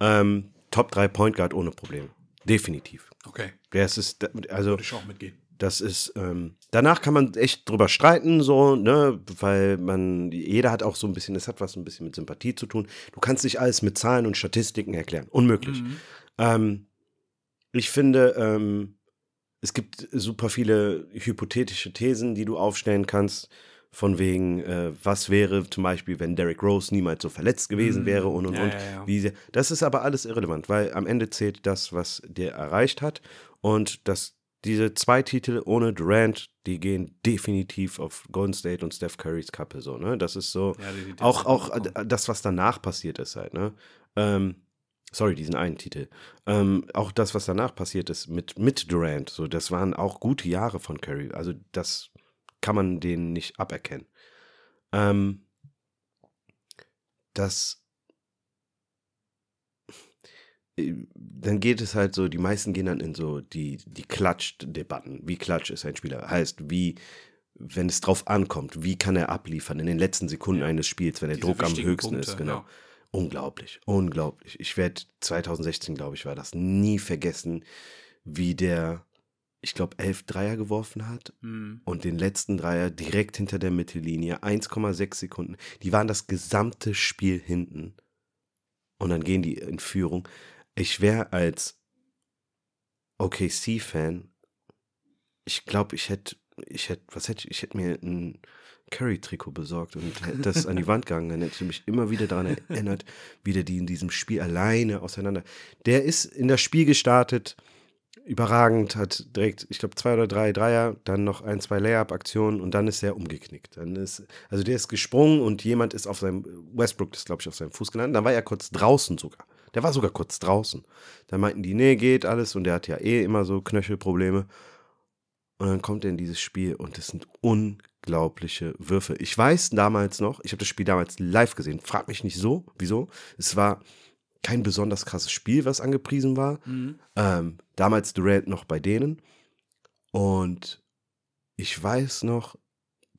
Ähm, Top 3 Point Guard ohne Probleme. Definitiv. okay, Das ist, also würde ich auch mitgehen. Das ist, ähm, danach kann man echt drüber streiten, so, ne, weil man, jeder hat auch so ein bisschen, das hat was ein bisschen mit Sympathie zu tun. Du kannst nicht alles mit Zahlen und Statistiken erklären. Unmöglich. Mhm. Ähm, ich finde, ähm, es gibt super viele hypothetische Thesen, die du aufstellen kannst, von wegen, äh, was wäre zum Beispiel, wenn Derrick Rose niemals so verletzt gewesen Mhm. wäre und und Ja, und. ja, ja. Das ist aber alles irrelevant, weil am Ende zählt das, was der erreicht hat und das, diese zwei Titel ohne Durant, die gehen definitiv auf Golden State und Steph Currys Kappe so, ne? Das ist so, Ja, die- die- die auch, auch das, was danach passiert ist halt, ne? Ähm, sorry, diesen einen Titel. Ähm, auch das, was danach passiert ist mit, mit Durant, so, das waren auch gute Jahre von Curry. Also das kann man denen nicht aberkennen. Ähm, das äh, dann geht es halt so, die meisten gehen dann in so die, die Klatsch-Debatten. Wie Klatsch ist ein Spieler? Heißt, wie, wenn es drauf ankommt, wie kann er abliefern in den letzten Sekunden Ja. eines Spiels, wenn der Diese Druck am höchsten Punkte, ist, genau. ja. Unglaublich, unglaublich. Ich werde 2016, glaube ich, war das nie vergessen, wie der, ich glaube, elf Dreier geworfen hat Mhm. und den letzten Dreier direkt hinter der Mittellinie, 1,6 Sekunden. Die waren das gesamte Spiel hinten. Und dann gehen die in Führung. Ich wäre als OKC-Fan, ich glaube, ich hätte, ich hätte, was hätte ich, ich hätte mir ein Curry-Trikot besorgt und hätte das an die Wand gegangen. Dann hätte ich mich immer wieder daran erinnert, wie der die in diesem Spiel alleine auseinander. Der ist in das Spiel gestartet, überragend, hat direkt, ich glaube, zwei oder drei Dreier, dann noch ein, zwei Layup-Aktionen und dann ist er umgeknickt. Dann ist, also der ist gesprungen und jemand ist auf seinem, Westbrook ist, glaube ich, auf seinem Fuß gelandet. Dann war er kurz draußen sogar. Der war sogar kurz draußen. Dann meinten die, nee, geht alles und der hat ja eh immer so Knöchelprobleme. Und dann kommt er in dieses Spiel und es sind unglaubliche Würfe. Ich weiß damals noch, ich habe das Spiel damals live gesehen, frag mich nicht so, wieso. Es war kein besonders krasses Spiel, was angepriesen war. Mhm. Ähm, damals Durant noch bei denen. Und ich weiß noch,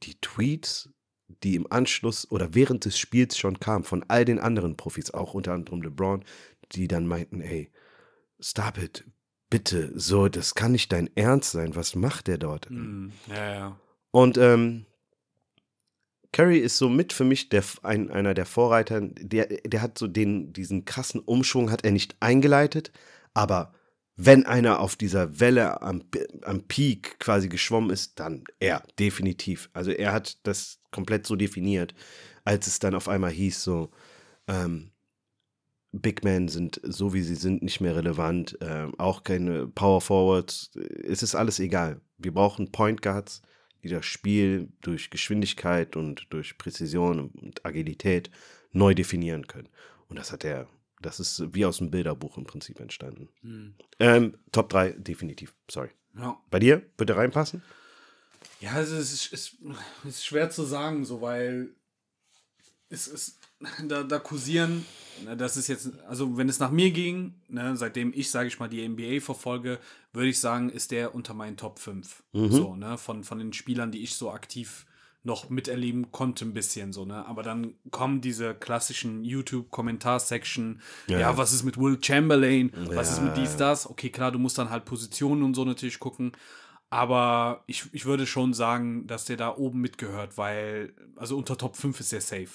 die Tweets, die im Anschluss oder während des Spiels schon kamen, von all den anderen Profis, auch unter anderem LeBron, die dann meinten, ey, stop it, bitte, so, das kann nicht dein Ernst sein, was macht der dort? Mhm. Ja, ja. Und ähm, Curry ist so mit für mich der, ein, einer der Vorreiter, der, der hat so den, diesen krassen Umschwung hat er nicht eingeleitet, aber wenn einer auf dieser Welle am, am Peak quasi geschwommen ist, dann er, definitiv. Also er hat das komplett so definiert, als es dann auf einmal hieß, so, ähm, Big Men sind so wie sie sind nicht mehr relevant, ähm, auch keine Power Forwards, es ist alles egal. Wir brauchen Point Guards, die das Spiel durch Geschwindigkeit und durch Präzision und Agilität neu definieren können. Und das hat er, das ist wie aus dem Bilderbuch im Prinzip entstanden. Mhm. Ähm, Top 3, definitiv, sorry. ja. Bei dir, würde reinpassen? Ja, also es ist, es ist schwer zu sagen, so, weil es ist, da, da kursieren, ne, das ist jetzt, also wenn es nach mir ging, ne, seitdem ich, sage ich mal, die NBA verfolge, würde ich sagen, ist der unter meinen Top 5. So, ne, von, von den Spielern, die ich so aktiv noch miterleben konnte, ein bisschen so, ne? Aber dann kommen diese klassischen YouTube-Kommentar-Section, ja, Ja. was ist mit Will Chamberlain, was ist mit Ja. dies, das? Okay, klar, du musst dann halt Positionen und so natürlich gucken. Aber ich, ich würde schon sagen, dass der da oben mitgehört, weil, also unter Top 5 ist der safe.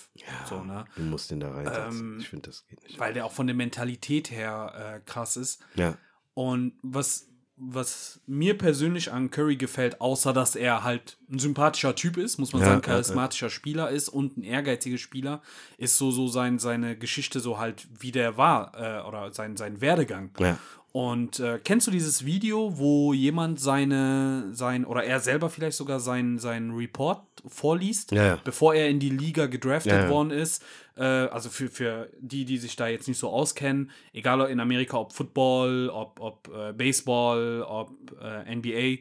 So, ne? Du musst den da reinsetzen. Ähm, ich finde, das geht nicht. Weil der auch von der Mentalität her äh, krass ist. Ja. Und was, was mir persönlich an Curry gefällt, außer dass er halt ein sympathischer Typ ist, muss man Ja, sagen, ja, ja. charismatischer Spieler ist und ein ehrgeiziger Spieler, ist so, so sein, seine Geschichte so halt, wie der war, äh, oder sein, sein Werdegang. Und äh, kennst du dieses Video, wo jemand seine, sein, oder er selber vielleicht sogar seinen sein Report vorliest, Ja, ja. bevor er in die Liga gedraftet Ja, ja. worden ist? Äh, also für, für die, die sich da jetzt nicht so auskennen, egal in Amerika, ob Football, ob, ob äh, Baseball, ob äh, NBA,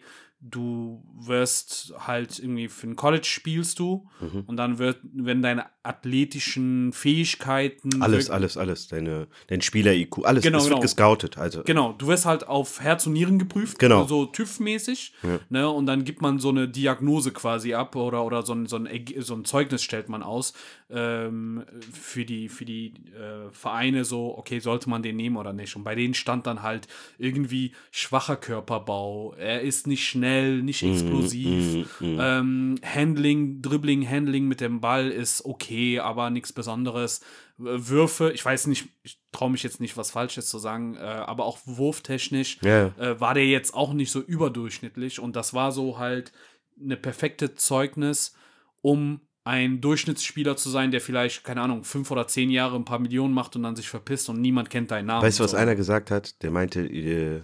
du wirst halt irgendwie für ein College spielst du Mhm. und dann wird, werden deine athletischen Fähigkeiten Alles, alles, alles. Deine, dein Spieler-IQ, alles. Genau, genau. wird gescoutet. Also, Genau, du wirst halt auf Herz und Nieren geprüft, Genau. so TÜV-mäßig, ne, und dann gibt man so eine Diagnose quasi ab oder, oder so, ein, so, ein, so ein Zeugnis stellt man aus ähm, für die, für die äh, Vereine so, okay, sollte man den nehmen oder nicht. Und bei denen stand dann halt irgendwie schwacher Körperbau, er ist nicht schnell, nicht Mhm, explosiv, ähm, Handling, Dribbling, Handling mit dem Ball ist okay, aber nichts Besonderes. Würfe, ich weiß nicht, ich traue mich jetzt nicht, was Falsches zu sagen, äh, aber auch wurftechnisch Ja. äh, war der jetzt auch nicht so überdurchschnittlich und das war so halt eine perfekte Zeugnis, um ein Durchschnittsspieler zu sein, der vielleicht, keine Ahnung, fünf oder zehn Jahre ein paar Millionen macht und dann sich verpisst und niemand kennt deinen Namen. Weißt du, was so. einer gesagt hat? Der meinte, äh,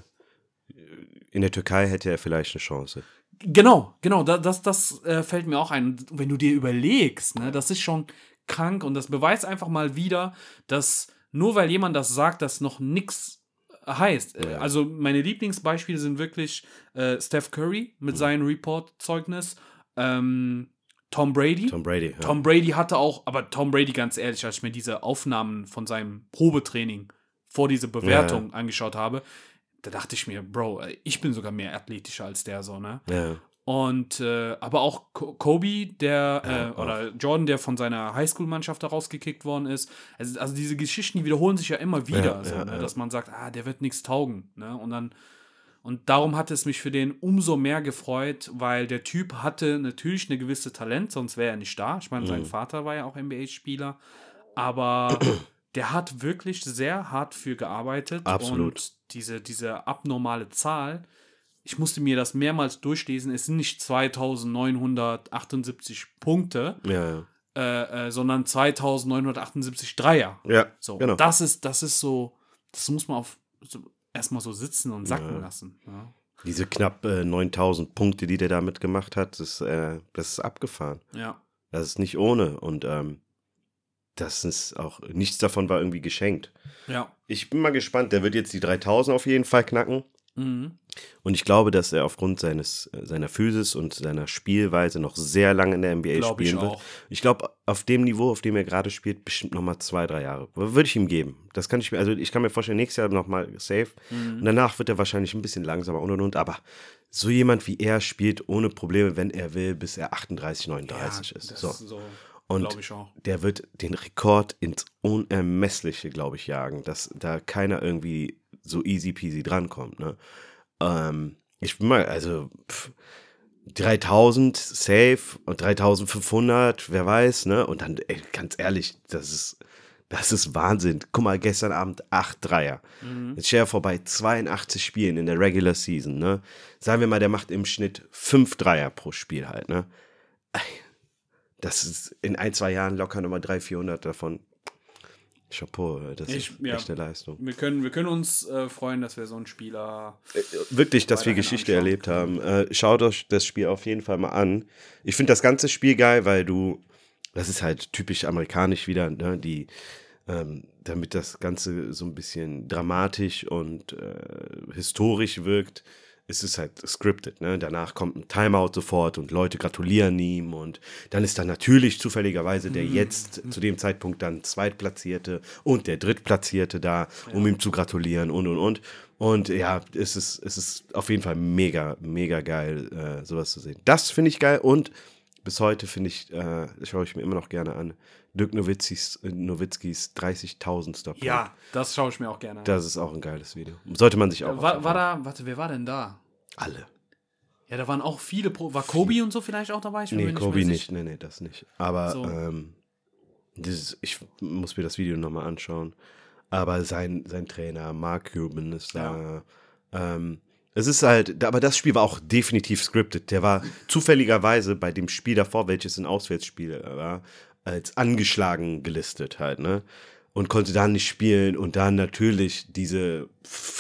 in der Türkei hätte er vielleicht eine Chance. Genau, genau, da, das, das äh, fällt mir auch ein. Wenn du dir überlegst, ne, das ist schon krank und das beweist einfach mal wieder, dass nur weil jemand das sagt, das noch nichts heißt. Äh, Also meine Lieblingsbeispiele sind wirklich äh, Steph Curry mit seinem Report-Zeugnis, ähm, Tom Brady. Tom Brady. Ja. Tom Brady hatte auch, aber Tom Brady, ganz ehrlich, als ich mir diese Aufnahmen von seinem Probetraining vor diese Bewertung angeschaut habe, da dachte ich mir, Bro, ey, ich bin sogar mehr athletischer als der so, ne? ja. Und äh, aber auch Ko- Kobe, der Ja, äh, oder Jordan, der von seiner Highschool-Mannschaft da rausgekickt worden ist. Also, also diese Geschichten, die wiederholen sich ja immer wieder, Ja, so, ne? dass man sagt, ah, der wird nichts taugen, ne? Und dann und darum hat es mich für den umso mehr gefreut, weil der Typ hatte natürlich eine gewisse Talent, sonst wäre er nicht da. Ich meine, Mhm. sein Vater war ja auch NBA-Spieler, aber der hat wirklich sehr hart für gearbeitet. Absolut. Und diese, diese abnormale Zahl, ich musste mir das mehrmals durchlesen, es sind nicht 2978 Punkte, Ja, ja. äh, äh, sondern 2978 Dreier. Ja, So, genau. das ist, das ist so, das muss man auf so, erstmal so sitzen und sacken Ja. lassen. Diese knapp äh, 9000 Punkte, die der damit gemacht hat, das, äh, das ist abgefahren. ja. Das ist nicht ohne. Und ähm, das ist auch, nichts davon war irgendwie geschenkt. Ja. Ich bin mal gespannt. Der wird jetzt die 3000 auf jeden Fall knacken. Mhm. Und ich glaube, dass er aufgrund seines, seiner Physis und seiner Spielweise noch sehr lange in der NBA Glaub ich spielen wird. auch. Ich glaube, auf dem Niveau, auf dem er gerade spielt, bestimmt noch mal zwei, drei Jahre. Würde ich ihm geben. Das kann ich mir, also ich kann mir vorstellen, nächstes Jahr noch mal safe. Mhm. Und danach wird er wahrscheinlich ein bisschen langsamer und und und. Aber so jemand wie er spielt ohne Probleme, wenn er will, bis er 38, 39 ja, ist. So. so Und der wird den Rekord ins Unermessliche, glaube ich, jagen, dass da keiner irgendwie so easy peasy drankommt. Ne? Ähm, ich bin mal, also pff, 3000 safe und 3500, wer weiß, ne? Und dann, ey, ganz ehrlich, das ist, das ist Wahnsinn. Guck mal, gestern Abend 8 Dreier. Mhm. Jetzt stell dir vor, bei 82 Spielen in der Regular Season, ne? Sagen wir mal, der macht im Schnitt 5 Dreier pro Spiel halt, ne? Ey, Das ist in ein, zwei Jahren locker nochmal 300, 400 davon. Chapeau, das Ich- ist ja. echt eine Leistung. Wir können, wir können uns äh, freuen, dass wir so einen Spieler. Wirklich, dass wir Geschichte erlebt haben. Äh, schaut euch das Spiel auf jeden Fall mal an. Ich finde das ganze Spiel geil, weil du, das ist halt typisch amerikanisch wieder, ne? Die, ähm, damit das Ganze so ein bisschen dramatisch und äh, historisch wirkt, ist es halt scripted. Ne? Danach kommt ein Timeout sofort und Leute gratulieren ihm und dann ist dann natürlich zufälligerweise der jetzt zu dem Zeitpunkt dann Zweitplatzierte und der Drittplatzierte da, um ihm zu gratulieren und und und. Und ja, es ist, es ist auf jeden Fall mega, mega geil, äh, sowas zu sehen. Das finde ich geil und bis heute finde ich, äh, schaue ich mir immer noch gerne an, Dirk Nowitzkis, äh, Nowitzkis 30.000. Punkt. Ja, das schaue ich mir auch gerne an. Das ist auch ein geiles Video. Sollte man sich auch. war, war da, warte, wer war denn da? alle. Ja, da waren auch viele. Pro war Kobe und so vielleicht auch dabei? Ich Nee, nicht Kobe mehr nicht. Nee, nee, das nicht. Aber So. ähm, dieses, ich muss mir das Video nochmal anschauen. Aber sein, sein Trainer, Mark Cuban, ist da. Ähm, es ist halt, aber das Spiel war auch definitiv scripted. Der war zufälligerweise bei dem Spiel davor, welches ein Auswärtsspiel war, als angeschlagen gelistet halt, ne? und konnte dann nicht spielen und dann natürlich diese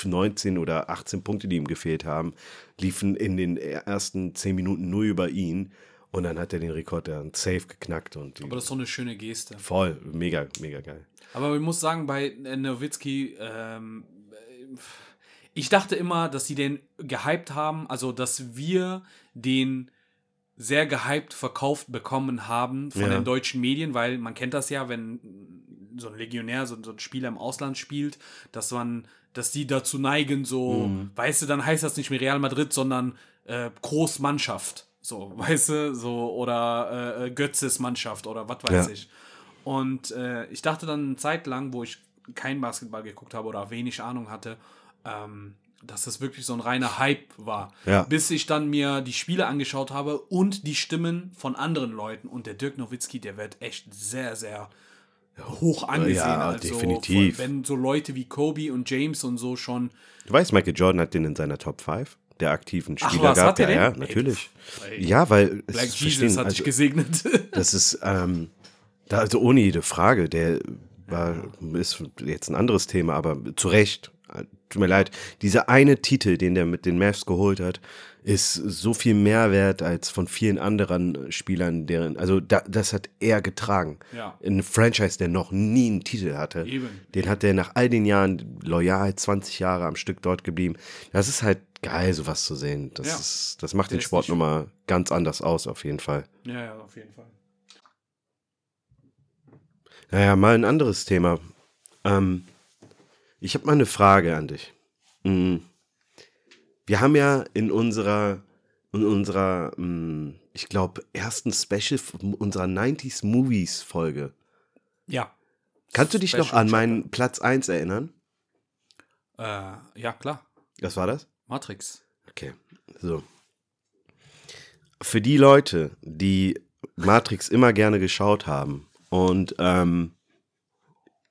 19 oder 18 Punkte, die ihm gefehlt haben, liefen in den ersten 10 Minuten nur über ihn und dann hat er den Rekord dann safe geknackt und Aber das ist so eine schöne Geste. voll, mega, mega geil. Aber ich muss sagen, bei äh, Nowitzki, ähm, äh, ich dachte immer, dass sie den gehypt haben, also dass wir den sehr gehypt verkauft bekommen haben von Ja. den deutschen Medien, weil man kennt das ja, wenn so ein Legionär, so, so ein Spieler im Ausland spielt, dass man, dass die dazu neigen, so, Mhm. weißt du, dann heißt das nicht mehr Real Madrid, sondern äh, Großmannschaft. So, weißt du, so, oder äh, äh, Götzes Mannschaft oder was weiß Ja. ich. Und äh, ich dachte dann eine Zeit lang, wo ich kein Basketball geguckt habe oder wenig Ahnung hatte, ähm, dass das wirklich so ein reiner Hype war. Ja. Bis ich dann mir die Spiele angeschaut habe und die Stimmen von anderen Leuten. Und der Dirk Nowitzki, der wird echt sehr, sehr hoch angesehen. Ja, also, definitiv. Wenn so Leute wie Kobe und James und so schon. Du weißt, Michael Jordan hat den in seiner Top 5 der aktiven Ach, Spieler hat er ja, ja, natürlich. Ey, Ja, weil es Black ist Jesus verstehen, hat also, dich gesegnet. Das ist, ähm, da, also ohne jede Frage, der war, ist jetzt ein anderes Thema, aber zu Recht, tut mir leid, dieser eine Titel, den der mit den Mavs geholt hat, ist so viel mehr wert als von vielen anderen Spielern, deren, also da, das hat er getragen. Ja. Ein Franchise, der noch nie einen Titel hatte. Eben. Den hat er nach all den Jahren loyal 20 Jahre am Stück dort geblieben. Das ist halt geil, sowas zu sehen. Das, Ja. ist, das macht Der den Sport nochmal ganz anders aus, auf jeden Fall. ja, ja, auf jeden Fall. Naja, mal ein anderes Thema. Ähm, ich habe mal eine Frage an dich. Mm. Wir haben ja in unserer, in unserer, mm, ich glaube, ersten Special unserer 90s Movies Folge. Ja. Kannst du dich noch Special an meinen Platz 1 erinnern? Äh, ja, klar. Was war das? Matrix. Okay, so. Für die Leute, die Matrix immer gerne geschaut haben und ähm,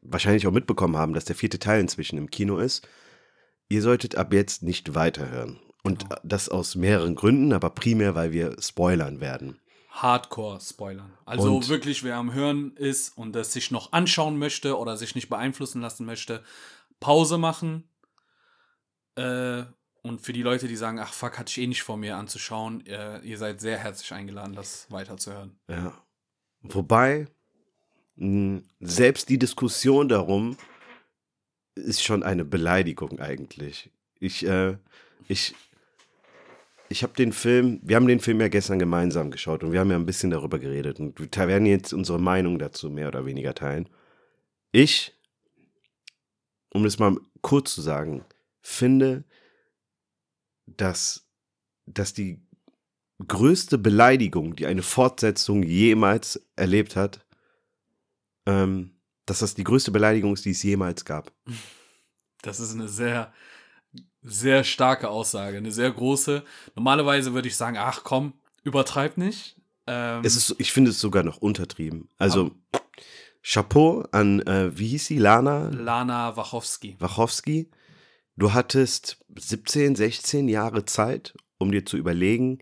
wahrscheinlich auch mitbekommen haben, dass der vierte Teil inzwischen im Kino ist, ihr solltet ab jetzt nicht weiterhören. Und das aus mehreren Gründen, aber primär, weil wir spoilern werden. Hardcore-Spoilern. Also Und- wirklich, wer am Hören ist und das sich noch anschauen möchte oder sich nicht beeinflussen lassen möchte, Pause machen. Äh, und für die Leute, die sagen, ach fuck, hatte ich eh nicht vor mir anzuschauen, äh, ihr seid sehr herzlich eingeladen, das weiterzuhören. Ja. Wobei, selbst die Diskussion darum ist schon eine Beleidigung eigentlich. Ich, äh, ich, ich habe den Film, wir haben den Film ja gestern gemeinsam geschaut und wir haben ja ein bisschen darüber geredet und wir werden jetzt unsere Meinung dazu mehr oder weniger teilen. Ich, um das mal kurz zu sagen, finde, dass, dass die größte Beleidigung, die eine Fortsetzung jemals erlebt hat, ähm, dass das die größte Beleidigung ist, die es jemals gab. Das ist eine sehr, sehr starke Aussage, eine sehr große. Normalerweise würde ich sagen, ach komm, übertreib nicht. Ähm, Es ist, ich finde es sogar noch untertrieben. Also, Chapeau an, äh, wie hieß sie, Lana Lana Wachowski. Wachowski. Du hattest 17, 16 Jahre Zeit, um dir zu überlegen,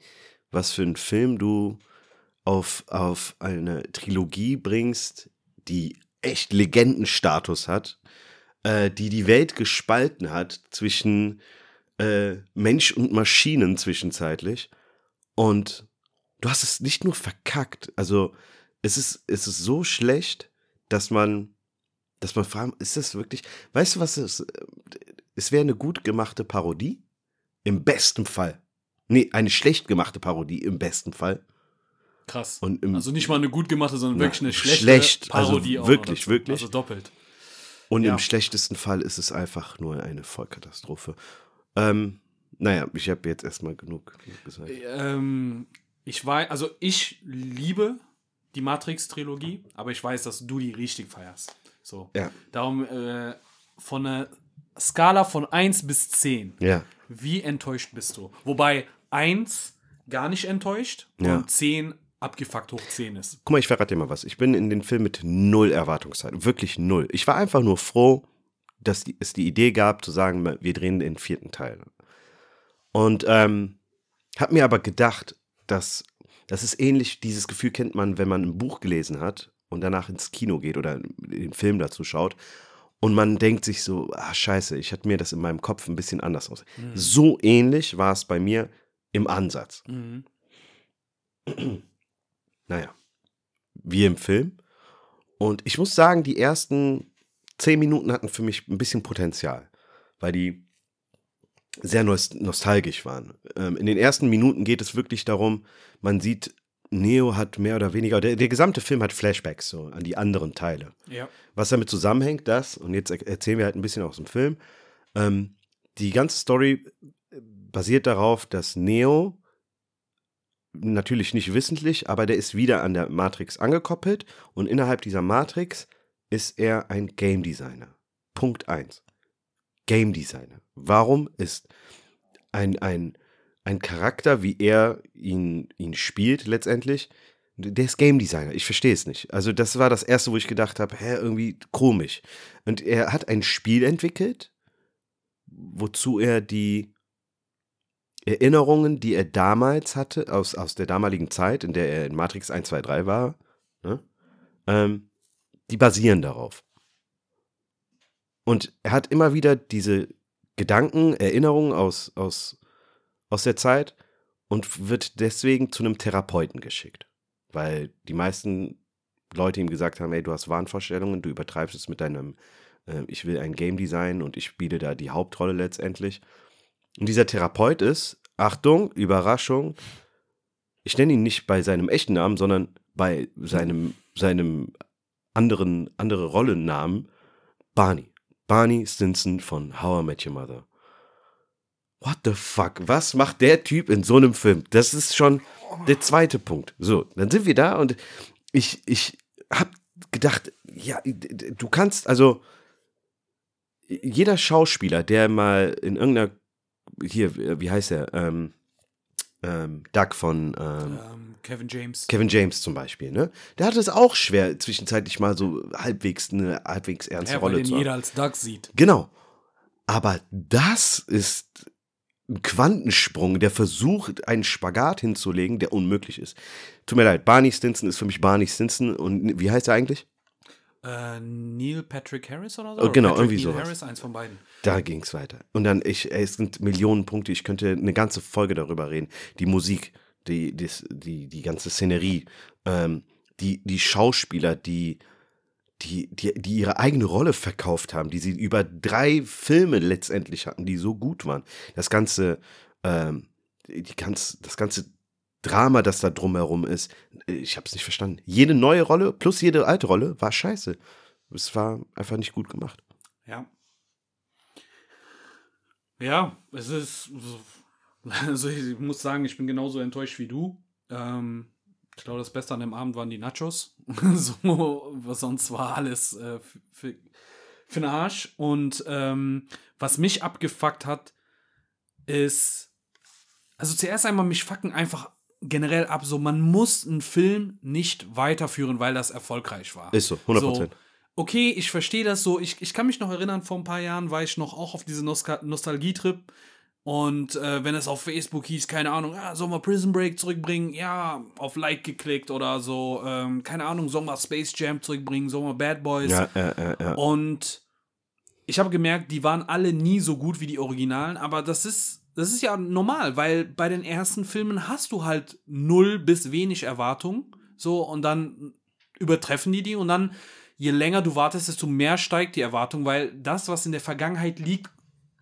was für einen Film du auf, auf eine Trilogie bringst, die echt Legendenstatus hat, äh, die die Welt gespalten hat zwischen äh, Mensch und Maschinen zwischenzeitlich. Und du hast es nicht nur verkackt, also es ist, es ist so schlecht, dass man, dass man fragt, ist das wirklich, weißt du, was es, es wäre eine gut gemachte Parodie, im besten Fall. Nee, eine schlecht gemachte Parodie im besten Fall. Krass. Und Also nicht mal eine gut gemachte, sondern Na, wirklich eine schlechte schlecht, also Parodie. noch wirklich, wirklich. Also doppelt. Und Ja. im schlechtesten Fall ist es einfach nur eine Vollkatastrophe. Ähm, naja, ich habe jetzt erstmal genug gesagt. Ähm, ich weiß, also ich liebe die Matrix-Trilogie, aber ich weiß, dass du die richtig feierst. So. Ja. Darum äh, von einer Skala von 1 bis 10, Ja. wie enttäuscht bist du? Wobei 1 gar nicht enttäuscht Ja. und 10 abgefuckt hoch 10 ist. Guck mal, ich verrate dir mal was. Ich bin in den Film mit null Erwartungshaltung. Wirklich null. Ich war einfach nur froh, dass die, es die Idee gab, zu sagen, wir drehen den vierten Teil. Und ähm, hab mir aber gedacht, dass das ist ähnlich, dieses Gefühl kennt man, wenn man ein Buch gelesen hat und danach ins Kino geht oder den Film dazu schaut und man denkt sich so, ah scheiße, ich hatte mir das in meinem Kopf ein bisschen anders aus. Mhm. So ähnlich war es bei mir im Ansatz. Mhm. naja, wie im Film. Und ich muss sagen, die ersten zehn Minuten hatten für mich ein bisschen Potenzial, weil die sehr nostalgisch waren. Ähm, in den ersten Minuten geht es wirklich darum, man sieht Neo hat mehr oder weniger, der, der gesamte Film hat Flashbacks so an die anderen Teile. Ja. Was damit zusammenhängt, das, und jetzt erzählen wir halt ein bisschen aus dem Film, ähm, die ganze Story basiert darauf, dass Neo natürlich nicht wissentlich, aber der ist wieder an der Matrix angekoppelt und innerhalb dieser Matrix ist er ein Game Designer. Punkt 1. Game Designer. Warum ist ein, ein ein Charakter, wie er ihn, ihn spielt letztendlich, der ist Game Designer. Ich verstehe es nicht. Also, das war das erste, wo ich gedacht habe, hä, irgendwie komisch. Und er hat ein Spiel entwickelt, wozu er die Erinnerungen, die er damals hatte, aus, aus der damaligen Zeit, in der er in Matrix 1, 2, 3 war, ne, ähm, die basieren darauf. Und er hat immer wieder diese Gedanken, Erinnerungen aus, aus aus der Zeit und wird deswegen zu einem Therapeuten geschickt. Weil die meisten Leute ihm gesagt haben, ey, du hast Wahnvorstellungen, du übertreibst es mit deinem, äh, ich will ein Game Design und ich spiele da die Hauptrolle letztendlich. Und dieser Therapeut ist, Achtung, Überraschung, ich nenne ihn nicht bei seinem echten Namen, sondern bei seinem, seinem anderen, andere Rollennamen, Barney. Barney Stinson von How I Met Your Mother what the fuck, was macht der Typ in so einem Film? Das ist schon der zweite Punkt. So, dann sind wir da und ich, ich hab gedacht, ja, du kannst, also jeder Schauspieler, der mal in irgendeiner, hier, wie heißt er, ähm, ähm, Doug von ähm, ähm, Kevin James. Kevin James zum Beispiel, ne? Der hatte es auch schwer, zwischenzeitlich mal so halbwegs eine halbwegs ernste ja, Rolle weil zu haben. jeder als Doug sieht. Genau. Aber das ist ein Quantensprung, der versucht, einen Spagat hinzulegen, der unmöglich ist. Tut mir leid, Barney Stinson ist für mich Barney Stinson und wie heißt er eigentlich? Äh, Neil Patrick Harris oder so? Oh, genau, Patrick irgendwie so. Harris, eins von beiden. Da ging es weiter. Und dann, ich, es sind Millionen Punkte, ich könnte eine ganze Folge darüber reden. Die Musik, die, die, die, die ganze Szenerie, ähm, die, die Schauspieler, die die, die, die ihre eigene Rolle verkauft haben, die sie über drei Filme letztendlich hatten, die so gut waren. Das ganze, ähm, die ganz, das ganze Drama, das da drumherum ist, ich habe es nicht verstanden. Jede neue Rolle plus jede alte Rolle war scheiße. Es war einfach nicht gut gemacht. Ja. Ja, es ist. Also ich muss sagen, ich bin genauso enttäuscht wie du. Ähm, ich glaube, das Beste an dem Abend waren die Nachos. so, was sonst war alles äh, für, für den Arsch. Und ähm, was mich abgefuckt hat, ist. Also zuerst einmal, mich fucken einfach generell ab, so man muss einen Film nicht weiterführen, weil das erfolgreich war. Ist so, 100%. So, okay, ich verstehe das so. Ich, ich kann mich noch erinnern, vor ein paar Jahren war ich noch auch auf diese Nostalgie-Trip und äh, wenn es auf Facebook hieß, keine Ahnung, ja, sollen wir Prison Break zurückbringen? Ja, auf Like geklickt oder so. Ähm, keine Ahnung, sollen wir Space Jam zurückbringen? Sollen wir Bad Boys? Ja, ja, ja, ja. Und ich habe gemerkt, die waren alle nie so gut wie die Originalen, aber das ist, das ist ja normal, weil bei den ersten Filmen hast du halt null bis wenig Erwartungen. So, und dann übertreffen die die und dann, je länger du wartest, desto mehr steigt die Erwartung, weil das, was in der Vergangenheit liegt,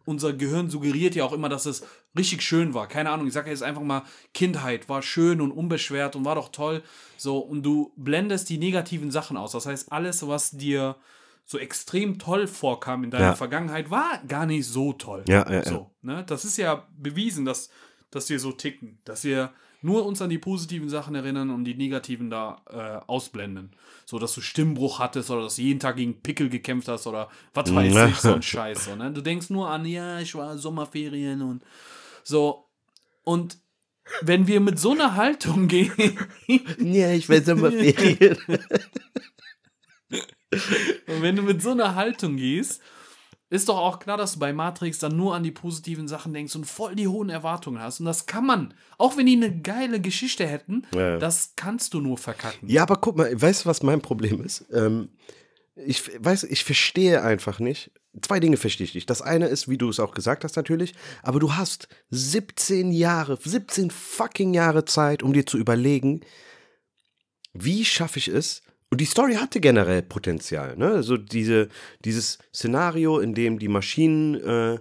unser Gehirn suggeriert ja auch immer, dass es richtig schön war. Keine Ahnung, ich sage jetzt einfach mal, Kindheit war schön und unbeschwert und war doch toll. So, und du blendest die negativen Sachen aus. Das heißt, alles, was dir so extrem toll vorkam in deiner ja. Vergangenheit, war gar nicht so toll. Ja, ja, so, ne? Das ist ja bewiesen, dass, dass wir so ticken, dass wir nur uns an die positiven Sachen erinnern und die negativen da äh, ausblenden. So, dass du Stimmbruch hattest oder dass du jeden Tag gegen Pickel gekämpft hast oder was weiß ich, so ein Scheiß. So, ne? Du denkst nur an, ja, ich war Sommerferien und so. Und wenn wir mit so einer Haltung gehen. ja, ich will Sommerferien. und wenn du mit so einer Haltung gehst, Ist doch auch klar, dass du bei Matrix dann nur an die positiven Sachen denkst und voll die hohen Erwartungen hast. Und das kann man. Auch wenn die eine geile Geschichte hätten, Ja, das kannst du nur verkacken. Ja, aber guck mal, weißt du, was mein Problem ist? Ähm, ich weiß, ich verstehe einfach nicht. Zwei Dinge verstehe ich nicht. Das eine ist, wie du es auch gesagt hast, natürlich, aber du hast 17 Jahre, 17 fucking Jahre Zeit, um dir zu überlegen, wie schaffe ich es? Und die Story hatte generell Potenzial. Ne? Also diese, dieses Szenario, in dem die Maschinen äh,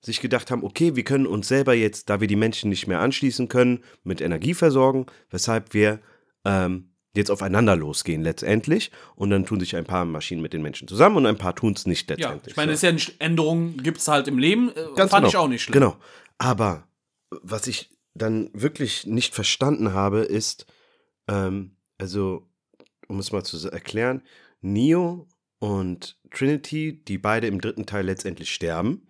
sich gedacht haben, okay, wir können uns selber jetzt, da wir die Menschen nicht mehr anschließen können, mit Energie versorgen, weshalb wir ähm, jetzt aufeinander losgehen letztendlich. Und dann tun sich ein paar Maschinen mit den Menschen zusammen und ein paar tun es nicht Ja, letztendlich. ich meine, so. ist ja eine Änderung, gibt es halt im Leben. äh, Ganz fand genau. ich auch nicht schlimm. Genau. Aber was ich dann wirklich nicht verstanden habe, ist, ähm, also, um es mal zu erklären, Neo und Trinity, die beide im dritten Teil letztendlich sterben,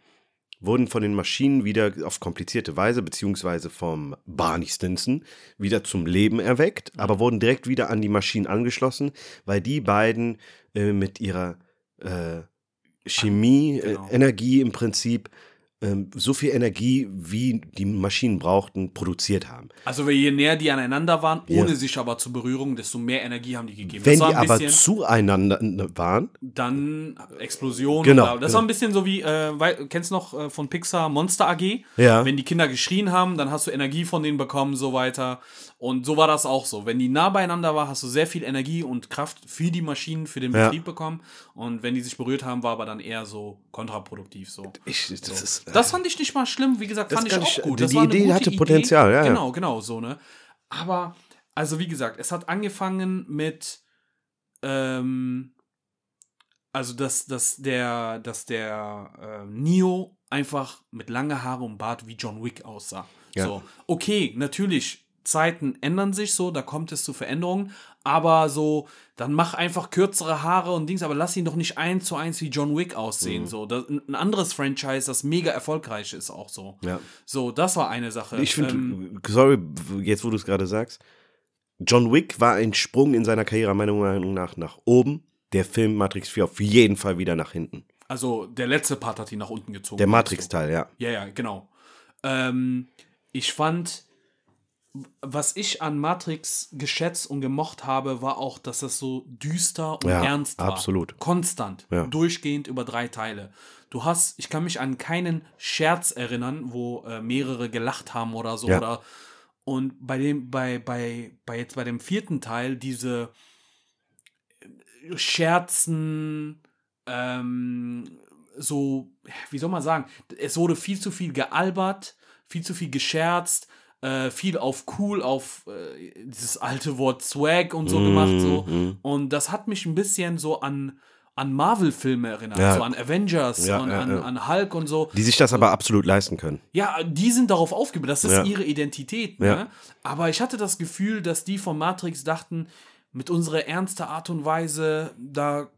wurden von den Maschinen wieder auf komplizierte Weise, beziehungsweise vom Barney Stinson, wieder zum Leben erweckt, aber wurden direkt wieder an die Maschinen angeschlossen, weil die beiden äh, mit ihrer äh, Chemie, Genau. äh, Energie im Prinzip ähm, so viel Energie, wie die Maschinen brauchten, produziert haben. Also je näher die aneinander waren, Ja. ohne sich aber zu berühren, desto mehr Energie haben die gegeben. Wenn die war aber zueinander waren, dann Explosion. Genau, bla. Das genau. war ein bisschen so wie, äh, kennst du noch äh, von Pixar Monster AG? Ja. Wenn die Kinder geschrien haben, dann hast du Energie von denen bekommen, so weiter. Und so war das auch so. Wenn die nah beieinander waren, hast du sehr viel Energie und Kraft für die Maschinen, für den Ja. Betrieb bekommen. Und wenn die sich berührt haben, war aber dann eher so kontraproduktiv so. ich, das ist. Äh, Das fand ich nicht mal schlimm, wie gesagt, fand ich auch ich- gut. die- Das die war eine Idee hatte Potenzial, ja, ja. Genau, genau, so, ne? Aber, also wie gesagt, es hat angefangen mit, ähm, also dass, dass der, dass der äh, Neo einfach mit lange Haare und Bart wie John Wick aussah. Ja. So, okay, natürlich, Zeiten ändern sich so, da kommt es zu Veränderungen, aber so, dann mach einfach kürzere Haare und Dings, aber lass ihn doch nicht eins zu eins wie John Wick Mhm. aussehen. So, das, ein anderes Franchise, das mega erfolgreich ist, auch so. Ja. So, das war eine Sache. Ich finde, ähm, sorry, jetzt wo du es gerade sagst, John Wick war ein Sprung in seiner Karriere meiner Meinung nach nach oben. Der Film Matrix 4 auf jeden Fall wieder nach hinten. also der letzte Part hat ihn nach unten gezogen. Der? Matrix-Teil, ja. Ja, ja, genau. Ähm, ich fand, was ich an Matrix geschätzt und gemocht habe, war auch, dass es so düster und Ja, ernst war. absolut. Konstant. Ja. Durchgehend über drei Teile. Du hast, ich kann mich an keinen Scherz erinnern, wo äh, mehrere gelacht haben oder so. Ja. Oder, und bei dem, bei, bei, bei jetzt bei dem vierten Teil, diese äh, Scherzen, ähm, so, wie soll man sagen, es wurde viel zu viel gealbert, viel zu viel gescherzt, äh, viel auf cool, auf äh, dieses alte Wort Swag und so gemacht, so. Mhm. Und das hat mich ein bisschen so an, an Marvel-Filme erinnert, Ja. so an Avengers Ja, und ja, an, an Hulk und so. Die sich das aber absolut leisten können. Ja, die sind darauf aufgebaut, das ist ihre Identität. Ne? Aber ich hatte das Gefühl, dass die von Matrix dachten, mit unserer ernsten Art und Weise, da,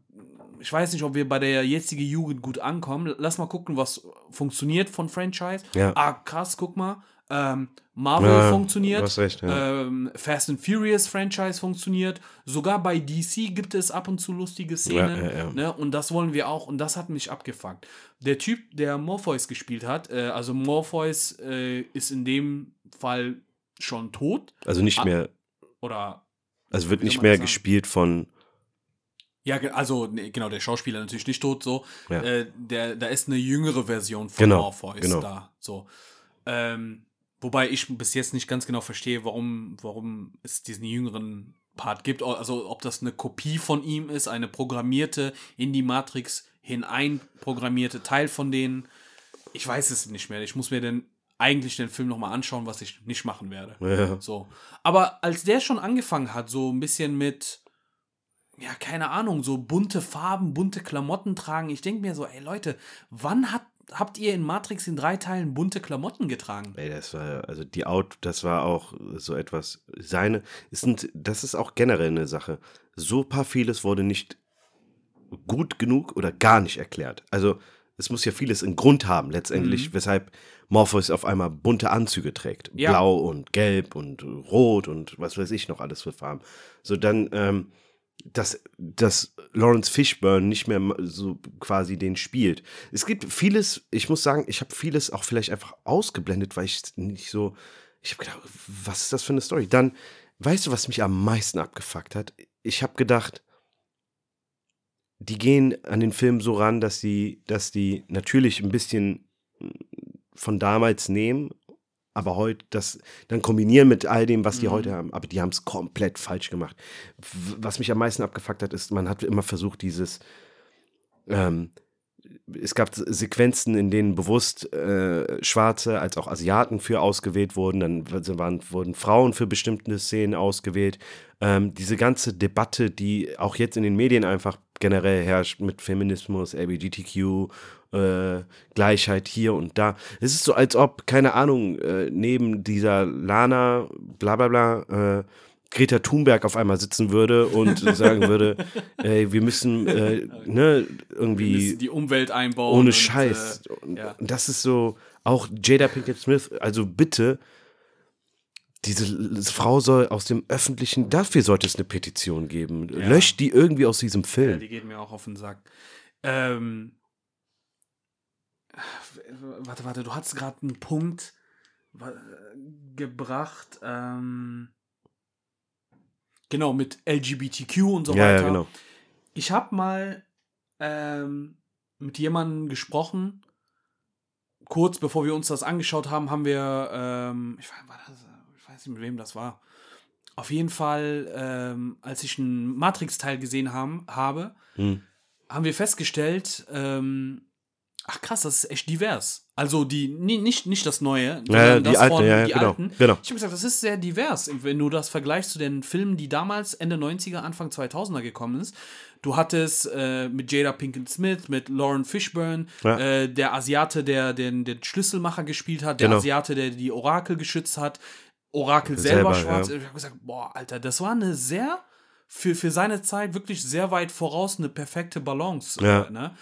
ich weiß nicht, ob wir bei der jetzigen Jugend gut ankommen. Lass mal gucken, was funktioniert von Franchise. Ja. Ah, krass, guck mal. Ähm, Marvel Ja, funktioniert. recht, ja. ähm, Fast and Furious Franchise funktioniert. Sogar bei DC gibt es ab und zu lustige Szenen. Ja. Ne? Und das wollen wir auch. Und das hat mich abgefuckt. Der Typ, der Morpheus gespielt hat, äh, also Morpheus äh, ist in dem Fall schon tot. Also nicht Ah, mehr, Oder also wird nicht mehr sagen? gespielt von, Ja, also nee, genau, der Schauspieler natürlich nicht tot, so. Ja. Äh, der, da ist eine jüngere Version von Genau, Morpheus genau. da. So. Ähm, wobei ich bis jetzt nicht ganz genau verstehe, warum, warum es diesen jüngeren Part gibt. Also ob das eine Kopie von ihm ist, eine programmierte, in die Matrix hineinprogrammierte Teil von denen. Ich weiß es nicht mehr. Ich muss mir denn eigentlich den Film nochmal anschauen, was ich nicht machen werde. ja, So. Aber als der schon angefangen hat, so ein bisschen mit, ja, keine Ahnung, so bunte Farben, bunte Klamotten tragen, ich denke mir so, ey Leute, wann hat, habt ihr in Matrix in drei Teilen bunte Klamotten getragen? Ey, das war, also die Out, das war auch so etwas, seine, es sind, das ist auch generell eine Sache. So paar vieles wurde nicht gut genug oder gar nicht erklärt. Also, es muss ja vieles einen Grund haben, letztendlich, weshalb Morpheus auf einmal bunte Anzüge trägt. Ja. Blau und gelb und rot und was weiß ich noch alles für Farben. So, dann, ähm, dass, dass Lawrence Fishburne nicht mehr so quasi den spielt. Es gibt vieles, ich muss sagen, ich habe vieles auch vielleicht einfach ausgeblendet, weil ich nicht so, ich habe gedacht, was ist das für eine Story? Dann, weißt du, was mich am meisten abgefuckt hat? Ich habe gedacht, die gehen an den Film so ran, dass sie, dass die natürlich ein bisschen von damals nehmen, aber heute das dann kombinieren mit all dem, was die mhm. heute haben. Aber die haben es komplett falsch gemacht. Was mich am meisten abgefuckt hat, ist, man hat immer versucht, dieses ähm, es gab Sequenzen, in denen bewusst äh, Schwarze als auch Asiaten für ausgewählt wurden. Dann waren, wurden Frauen für bestimmte Szenen ausgewählt. Ähm, diese ganze Debatte, die auch jetzt in den Medien einfach generell herrscht mit Feminismus, LGBTQ, äh, Gleichheit hier und da. Es ist so, als ob, keine Ahnung, äh, neben dieser Lana, bla bla bla, äh, Greta Thunberg auf einmal sitzen würde und sagen würde, ey, wir müssen äh, ne, irgendwie müssen die Umwelt einbauen. Ohne und, Scheiß. Äh, ja. Und das ist so, auch Jada Pinkett Smith, also bitte, diese Frau soll aus dem öffentlichen, dafür sollte es eine Petition geben. Ja. Löscht die irgendwie aus diesem Film. Ja, die geht mir auch auf den Sack. Ähm, warte, warte, du hast gerade einen Punkt gebracht. Ähm, Genau, mit LGBTQ und so ja, weiter. Ja, genau. Ich habe mal ähm, mit jemandem gesprochen, kurz bevor wir uns das angeschaut haben, haben wir, ähm, ich, weiß, ich, weiß, nicht, mit wem das war. Auf jeden Fall, ähm, als ich einen Matrix-Teil gesehen haben, habe, hm. haben wir festgestellt, ähm, ach krass, das ist echt divers. Also die nicht, nicht das Neue, ja, die, alte, von, ja, die genau, alten. Genau. Ich habe gesagt, das ist sehr divers, wenn du das vergleichst zu den Filmen, die damals Ende 90er, Anfang 2000er gekommen ist. Du hattest äh, mit Jada Pinkett Smith, mit Lauren Fishburne, ja. äh, der Asiate, der den, den Schlüsselmacher gespielt hat, der genau. Asiate, der die Orakel geschützt hat, Orakel selber, selber schwarz. Ja. Ich habe gesagt, boah, Alter, das war eine sehr für, für seine Zeit wirklich sehr weit voraus eine perfekte Balance. Ja. Ne?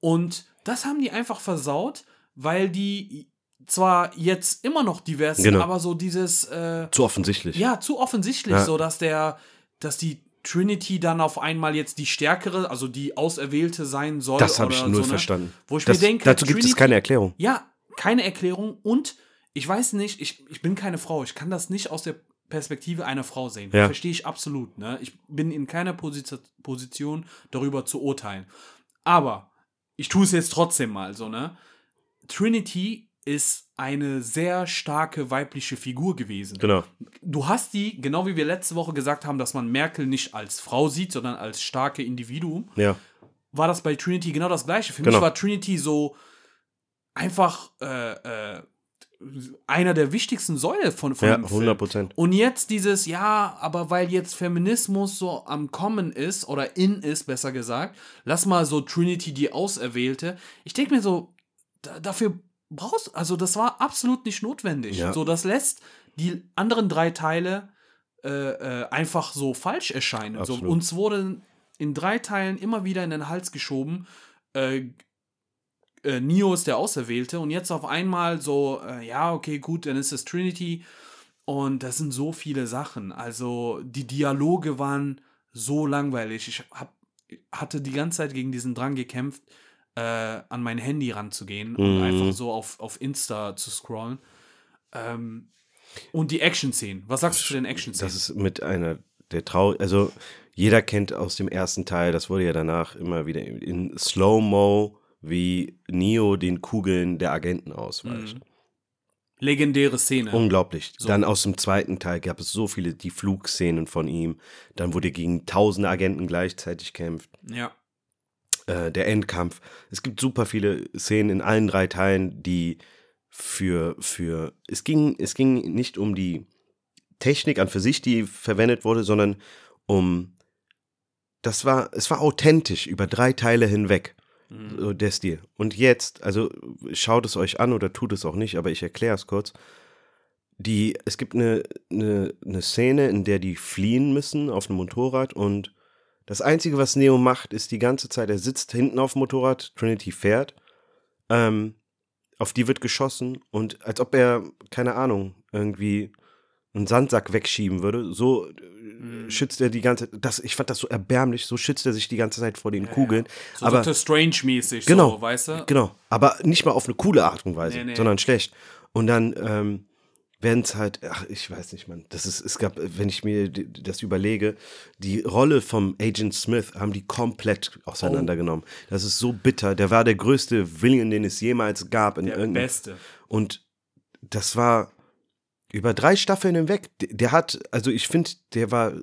Und das haben die einfach versaut weil die zwar jetzt immer noch divers genau. sind, aber so dieses äh, zu offensichtlich. Ja, zu offensichtlich, ja. so dass der, dass die Trinity dann auf einmal jetzt die stärkere, also die auserwählte sein soll. Das habe ich null so, ne? verstanden. Wo ich das, mir denke, dazu gibt Trinity, es keine Erklärung. Ja, keine Erklärung und ich weiß nicht, ich, ich bin keine Frau, ich kann das nicht aus der Perspektive einer Frau sehen. Ja. Verstehe ich absolut. Ne? Ich bin in keiner Position, Position darüber zu urteilen. Aber ich tue es jetzt trotzdem mal so, ne? Trinity ist eine sehr starke weibliche Figur gewesen. Genau. Du hast die, genau wie wir letzte Woche gesagt haben, dass man Merkel nicht als Frau sieht, sondern als starke Individuum. Ja. War das bei Trinity genau das gleiche. Für genau. mich war Trinity so einfach äh, äh, einer der wichtigsten Säule von, von ja, dem 100 Prozent. Und jetzt dieses, ja, aber weil jetzt Feminismus so am Kommen ist, oder in ist, besser gesagt, lass mal so Trinity die Auserwählte. Ich denke mir so, da, dafür brauchst also das war absolut nicht notwendig. Ja. So, das lässt die anderen drei Teile äh, äh, einfach so falsch erscheinen. So, uns wurde in drei Teilen immer wieder in den Hals geschoben, äh, äh, Neo ist der Auserwählte und jetzt auf einmal so, äh, ja, okay, gut, dann ist es Trinity. Und das sind so viele Sachen. Also die Dialoge waren so langweilig. Ich hab, hatte die ganze Zeit gegen diesen Drang gekämpft, äh, an mein Handy ranzugehen mhm. und einfach so auf, auf Insta zu scrollen. Ähm, und die Action-Szenen. Was sagst du zu den Action-Szenen? Das ist mit einer der Trau... Also jeder kennt aus dem ersten Teil, das wurde ja danach immer wieder in Slow-Mo, wie Neo den Kugeln der Agenten ausweicht. Mhm. Legendäre Szene. Unglaublich. So. Dann aus dem zweiten Teil gab es so viele, die Flugszenen von ihm. Dann wurde gegen tausende Agenten gleichzeitig kämpft. Ja. Äh, der Endkampf. Es gibt super viele Szenen in allen drei Teilen, die für, für, es ging, es ging nicht um die Technik an für sich, die verwendet wurde, sondern um, das war, es war authentisch über drei Teile hinweg. Mhm. So der Stil. Und jetzt, also schaut es euch an oder tut es auch nicht, aber ich erkläre es kurz. Die, es gibt eine, eine, eine Szene, in der die fliehen müssen auf einem Motorrad und das Einzige, was Neo macht, ist die ganze Zeit, er sitzt hinten auf dem Motorrad, Trinity fährt, ähm, auf die wird geschossen und als ob er, keine Ahnung, irgendwie einen Sandsack wegschieben würde, so Mhm. schützt er die ganze das ich fand das so erbärmlich, so schützt er sich die ganze Zeit vor den Kugeln, So aber Dr. Strange-mäßig, Genau. so, weißt du? Genau, aber nicht mal auf eine coole Art und Weise, Nee, nee. sondern schlecht. Und dann ähm, werden es halt, ach, ich weiß nicht, Mann. Das ist, es gab, wenn ich mir das überlege, die Rolle vom Agent Smith haben die komplett auseinandergenommen. Oh. Das ist so bitter. Der war der größte Villain, den es jemals gab in Der. Beste. Und das war über drei Staffeln hinweg. Der, hat, also ich finde, der war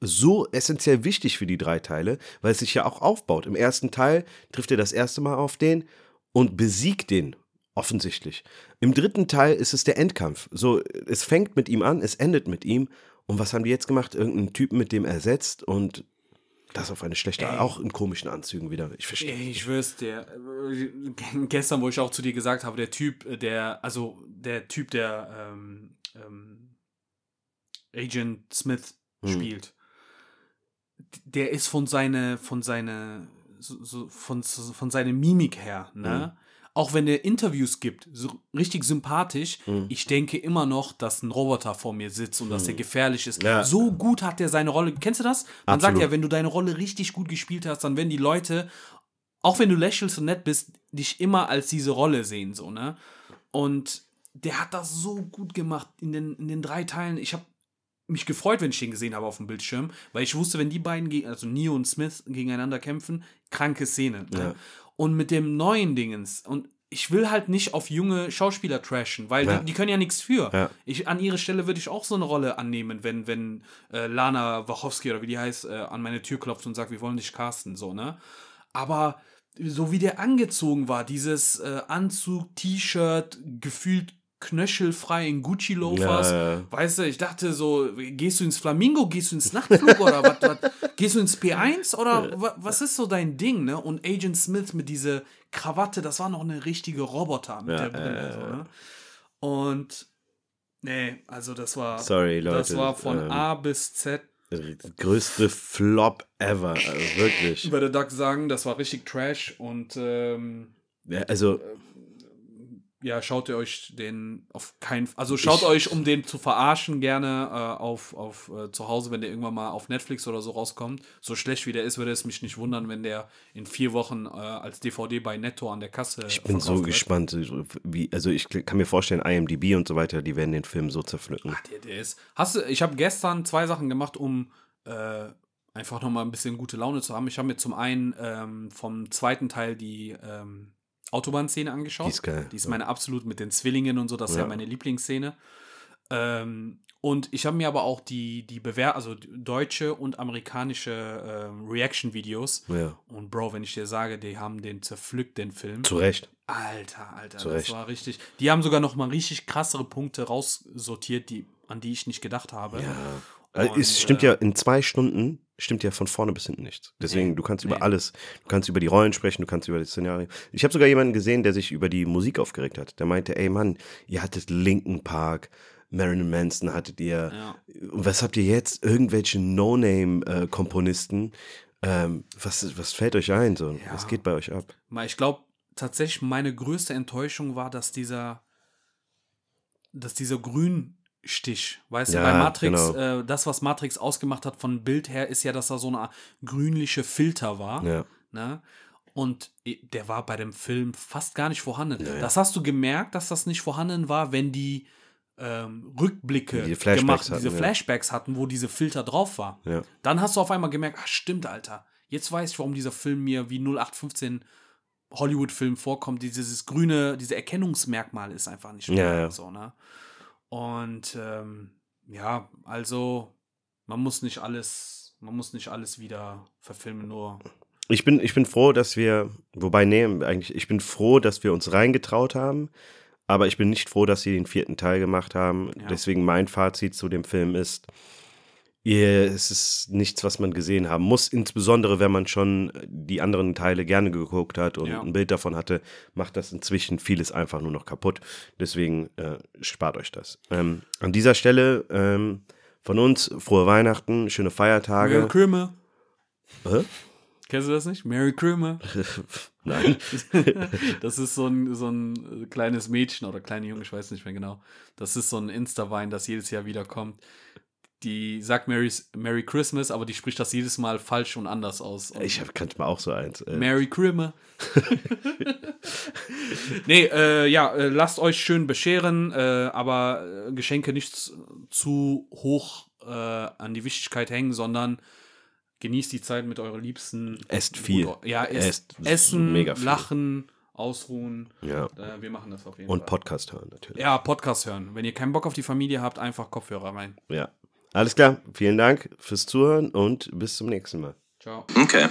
so essentiell wichtig für die drei Teile, weil es sich ja auch aufbaut. Im ersten Teil trifft er das erste Mal auf den und besiegt den. Offensichtlich. Im dritten Teil ist es der Endkampf. So, es fängt mit ihm an, es endet mit ihm. Und was haben die jetzt gemacht? Irgendeinen Typen mit dem ersetzt und das auf eine schlechte Art. Auch in komischen Anzügen wieder. Ich verstehe. Ey, Ich schwör's dir. äh, Gestern, wo ich auch zu dir gesagt habe, der Typ, äh, der, also der Typ, der ähm, ähm, Agent Smith Hm. spielt, der ist von seine, von seine, so, so, von, so- von seiner Mimik her, ne? Auch wenn er Interviews gibt, so richtig sympathisch, Hm. ich denke immer noch, dass ein Roboter vor mir sitzt und dass er gefährlich ist. Ja. So gut hat er seine Rolle. Kennst du das? Man sagt Absolut. ja, wenn du deine Rolle richtig gut gespielt hast, dann werden die Leute, auch wenn du lächelst und nett bist, dich immer als diese Rolle sehen, so, ne? Und der hat das so gut gemacht in den, in den drei Teilen. Ich habe mich gefreut, wenn ich den gesehen habe auf dem Bildschirm, weil ich wusste, wenn die beiden, also Neo und Smith, gegeneinander kämpfen, kranke Szene. Ne? Ja. Und mit dem neuen Dingens, und ich will halt nicht auf junge Schauspieler trashen, weil Ja. die, die können ja nichts für. Ja. Ich, an ihre Stelle würde ich auch so eine Rolle annehmen, wenn, wenn äh, Lana Wachowski oder wie die heißt, äh, an meine Tür klopft und sagt, wir wollen dich casten, so, ne? Aber so wie der angezogen war, dieses äh, Anzug, T-Shirt, gefühlt knöchelfrei in Gucci-Loafers, Ja, ja. weißt du, ich dachte so, gehst du ins Flamingo, gehst du ins Nachtflug oder was, was, gehst du ins P1 oder wa, was ist so dein Ding, ne? Und Agent Smith mit dieser Krawatte, das war noch eine richtige Roboter mit Ja, der Brille, äh, so, ne? Und nee, also das war Sorry, Leute. das war von ähm, A bis Z. größte Flop ever. Also wirklich. Ich würde Doug sagen, das war richtig Trash und ähm, Ja, also, ja, schaut ihr euch den auf keinen Also schaut Ich- euch, um den zu verarschen, gerne äh, auf, auf äh, zu Hause, wenn der irgendwann mal auf Netflix oder so rauskommt. So schlecht wie der ist, würde es mich nicht wundern, wenn der in vier Wochen äh, als DVD bei Netto an der Kasse. ich bin so gespannt. Wie, also, ich kann mir vorstellen, IMDb und so weiter, die werden den Film so zerpflücken. Der, der ist. Hast du, ich habe gestern zwei Sachen gemacht, um äh, einfach nochmal ein bisschen gute Laune zu haben. Ich habe mir zum einen ähm, vom zweiten Teil die ähm, Autobahnszene angeschaut. Die ist geil, Die ist meine absolut mit den Zwillingen und so, das ist ja Ja. meine Lieblingsszene. Ähm, und ich habe mir aber auch die, die Bewer also deutsche und amerikanische ähm, Reaction-Videos. Ja, Und Bro, wenn ich dir sage, die haben den zerpflückt, den Film. zu Recht. Alter, Alter, Zu das Recht. war richtig. Die haben sogar noch mal richtig krassere Punkte raussortiert, die, an die ich nicht gedacht habe. Ja. Und, es stimmt äh, ja, in zwei Stunden stimmt ja von vorne bis hinten nichts. Deswegen, Nee, du kannst nee. über alles, du kannst über die Rollen sprechen, du kannst über das Szenario. Ich habe sogar jemanden gesehen, der sich über die Musik aufgeregt hat. Der meinte, ey Mann, ihr hattet Linkin Park, Marilyn Manson hattet ihr. Ja. Und was habt ihr jetzt? Irgendwelche No-Name-Komponisten. Ähm, was, was fällt euch ein? So? Ja. Was geht bei euch ab? Ich glaube, tatsächlich meine größte Enttäuschung war, dass dieser, dass dieser Grünstich, weißt du, Ja, bei Matrix, genau. äh, das, was Matrix ausgemacht hat von Bild her, ist ja, dass da so eine grünliche Filter war. Ja. Ne? Und der war bei dem Film fast gar nicht vorhanden. Das hast du gemerkt, dass das nicht vorhanden war, wenn die ähm, Rückblicke Die Flashbacks gemacht, hatten, diese ja. Flashbacks hatten, wo diese Filter drauf war. Ja. Dann hast du auf einmal gemerkt, ach stimmt, Alter. Jetzt weiß ich, warum dieser Film mir wie 0815 Hollywood-Film vorkommt. Dieses grüne, diese Erkennungsmerkmal ist einfach nicht Ja, ja. so, ne? Und ähm, ja, also man muss nicht alles, man muss nicht alles wieder verfilmen, nur Ich bin, ich bin froh, dass wir, wobei, nee, eigentlich, ich bin froh, dass wir uns reingetraut haben, aber ich bin nicht froh, dass sie den vierten Teil gemacht haben. Ja. Deswegen mein Fazit zu dem Film ist, es ist nichts, was man gesehen haben muss, insbesondere wenn man schon die anderen Teile gerne geguckt hat und Ja. ein Bild davon hatte, macht das inzwischen vieles einfach nur noch kaputt. Deswegen äh, spart euch das. Ähm, an dieser Stelle ähm, von uns frohe Weihnachten, schöne Merry Feiertage. Krömer. Hä? Kennst du das nicht? Mary Krömer. Nein. das ist so ein, so ein kleines Mädchen oder kleiner Junge, ich weiß nicht mehr genau. Das ist so ein Insta-Wein, das jedes Jahr wiederkommt. Die sagt Merry, Merry Christmas, aber die spricht das jedes Mal falsch und anders aus. Und Ich hab- kannte mal auch so eins. Äh, Merry Christmas. nee, äh, ja, äh, lasst euch schön bescheren, äh, aber äh, Geschenke nicht zu hoch äh, an die Wichtigkeit hängen, sondern genießt die Zeit mit euren Liebsten. Esst viel. Ja, esst, Esst essen, viel. lachen, ausruhen. ja. Wir machen das auf jeden Und Fall. Podcast hören natürlich. Ja, Podcast hören. Wenn ihr keinen Bock auf die Familie habt, einfach Kopfhörer rein. Ja. Alles klar. Vielen Dank fürs Zuhören und bis zum nächsten Mal. Ciao. Okay.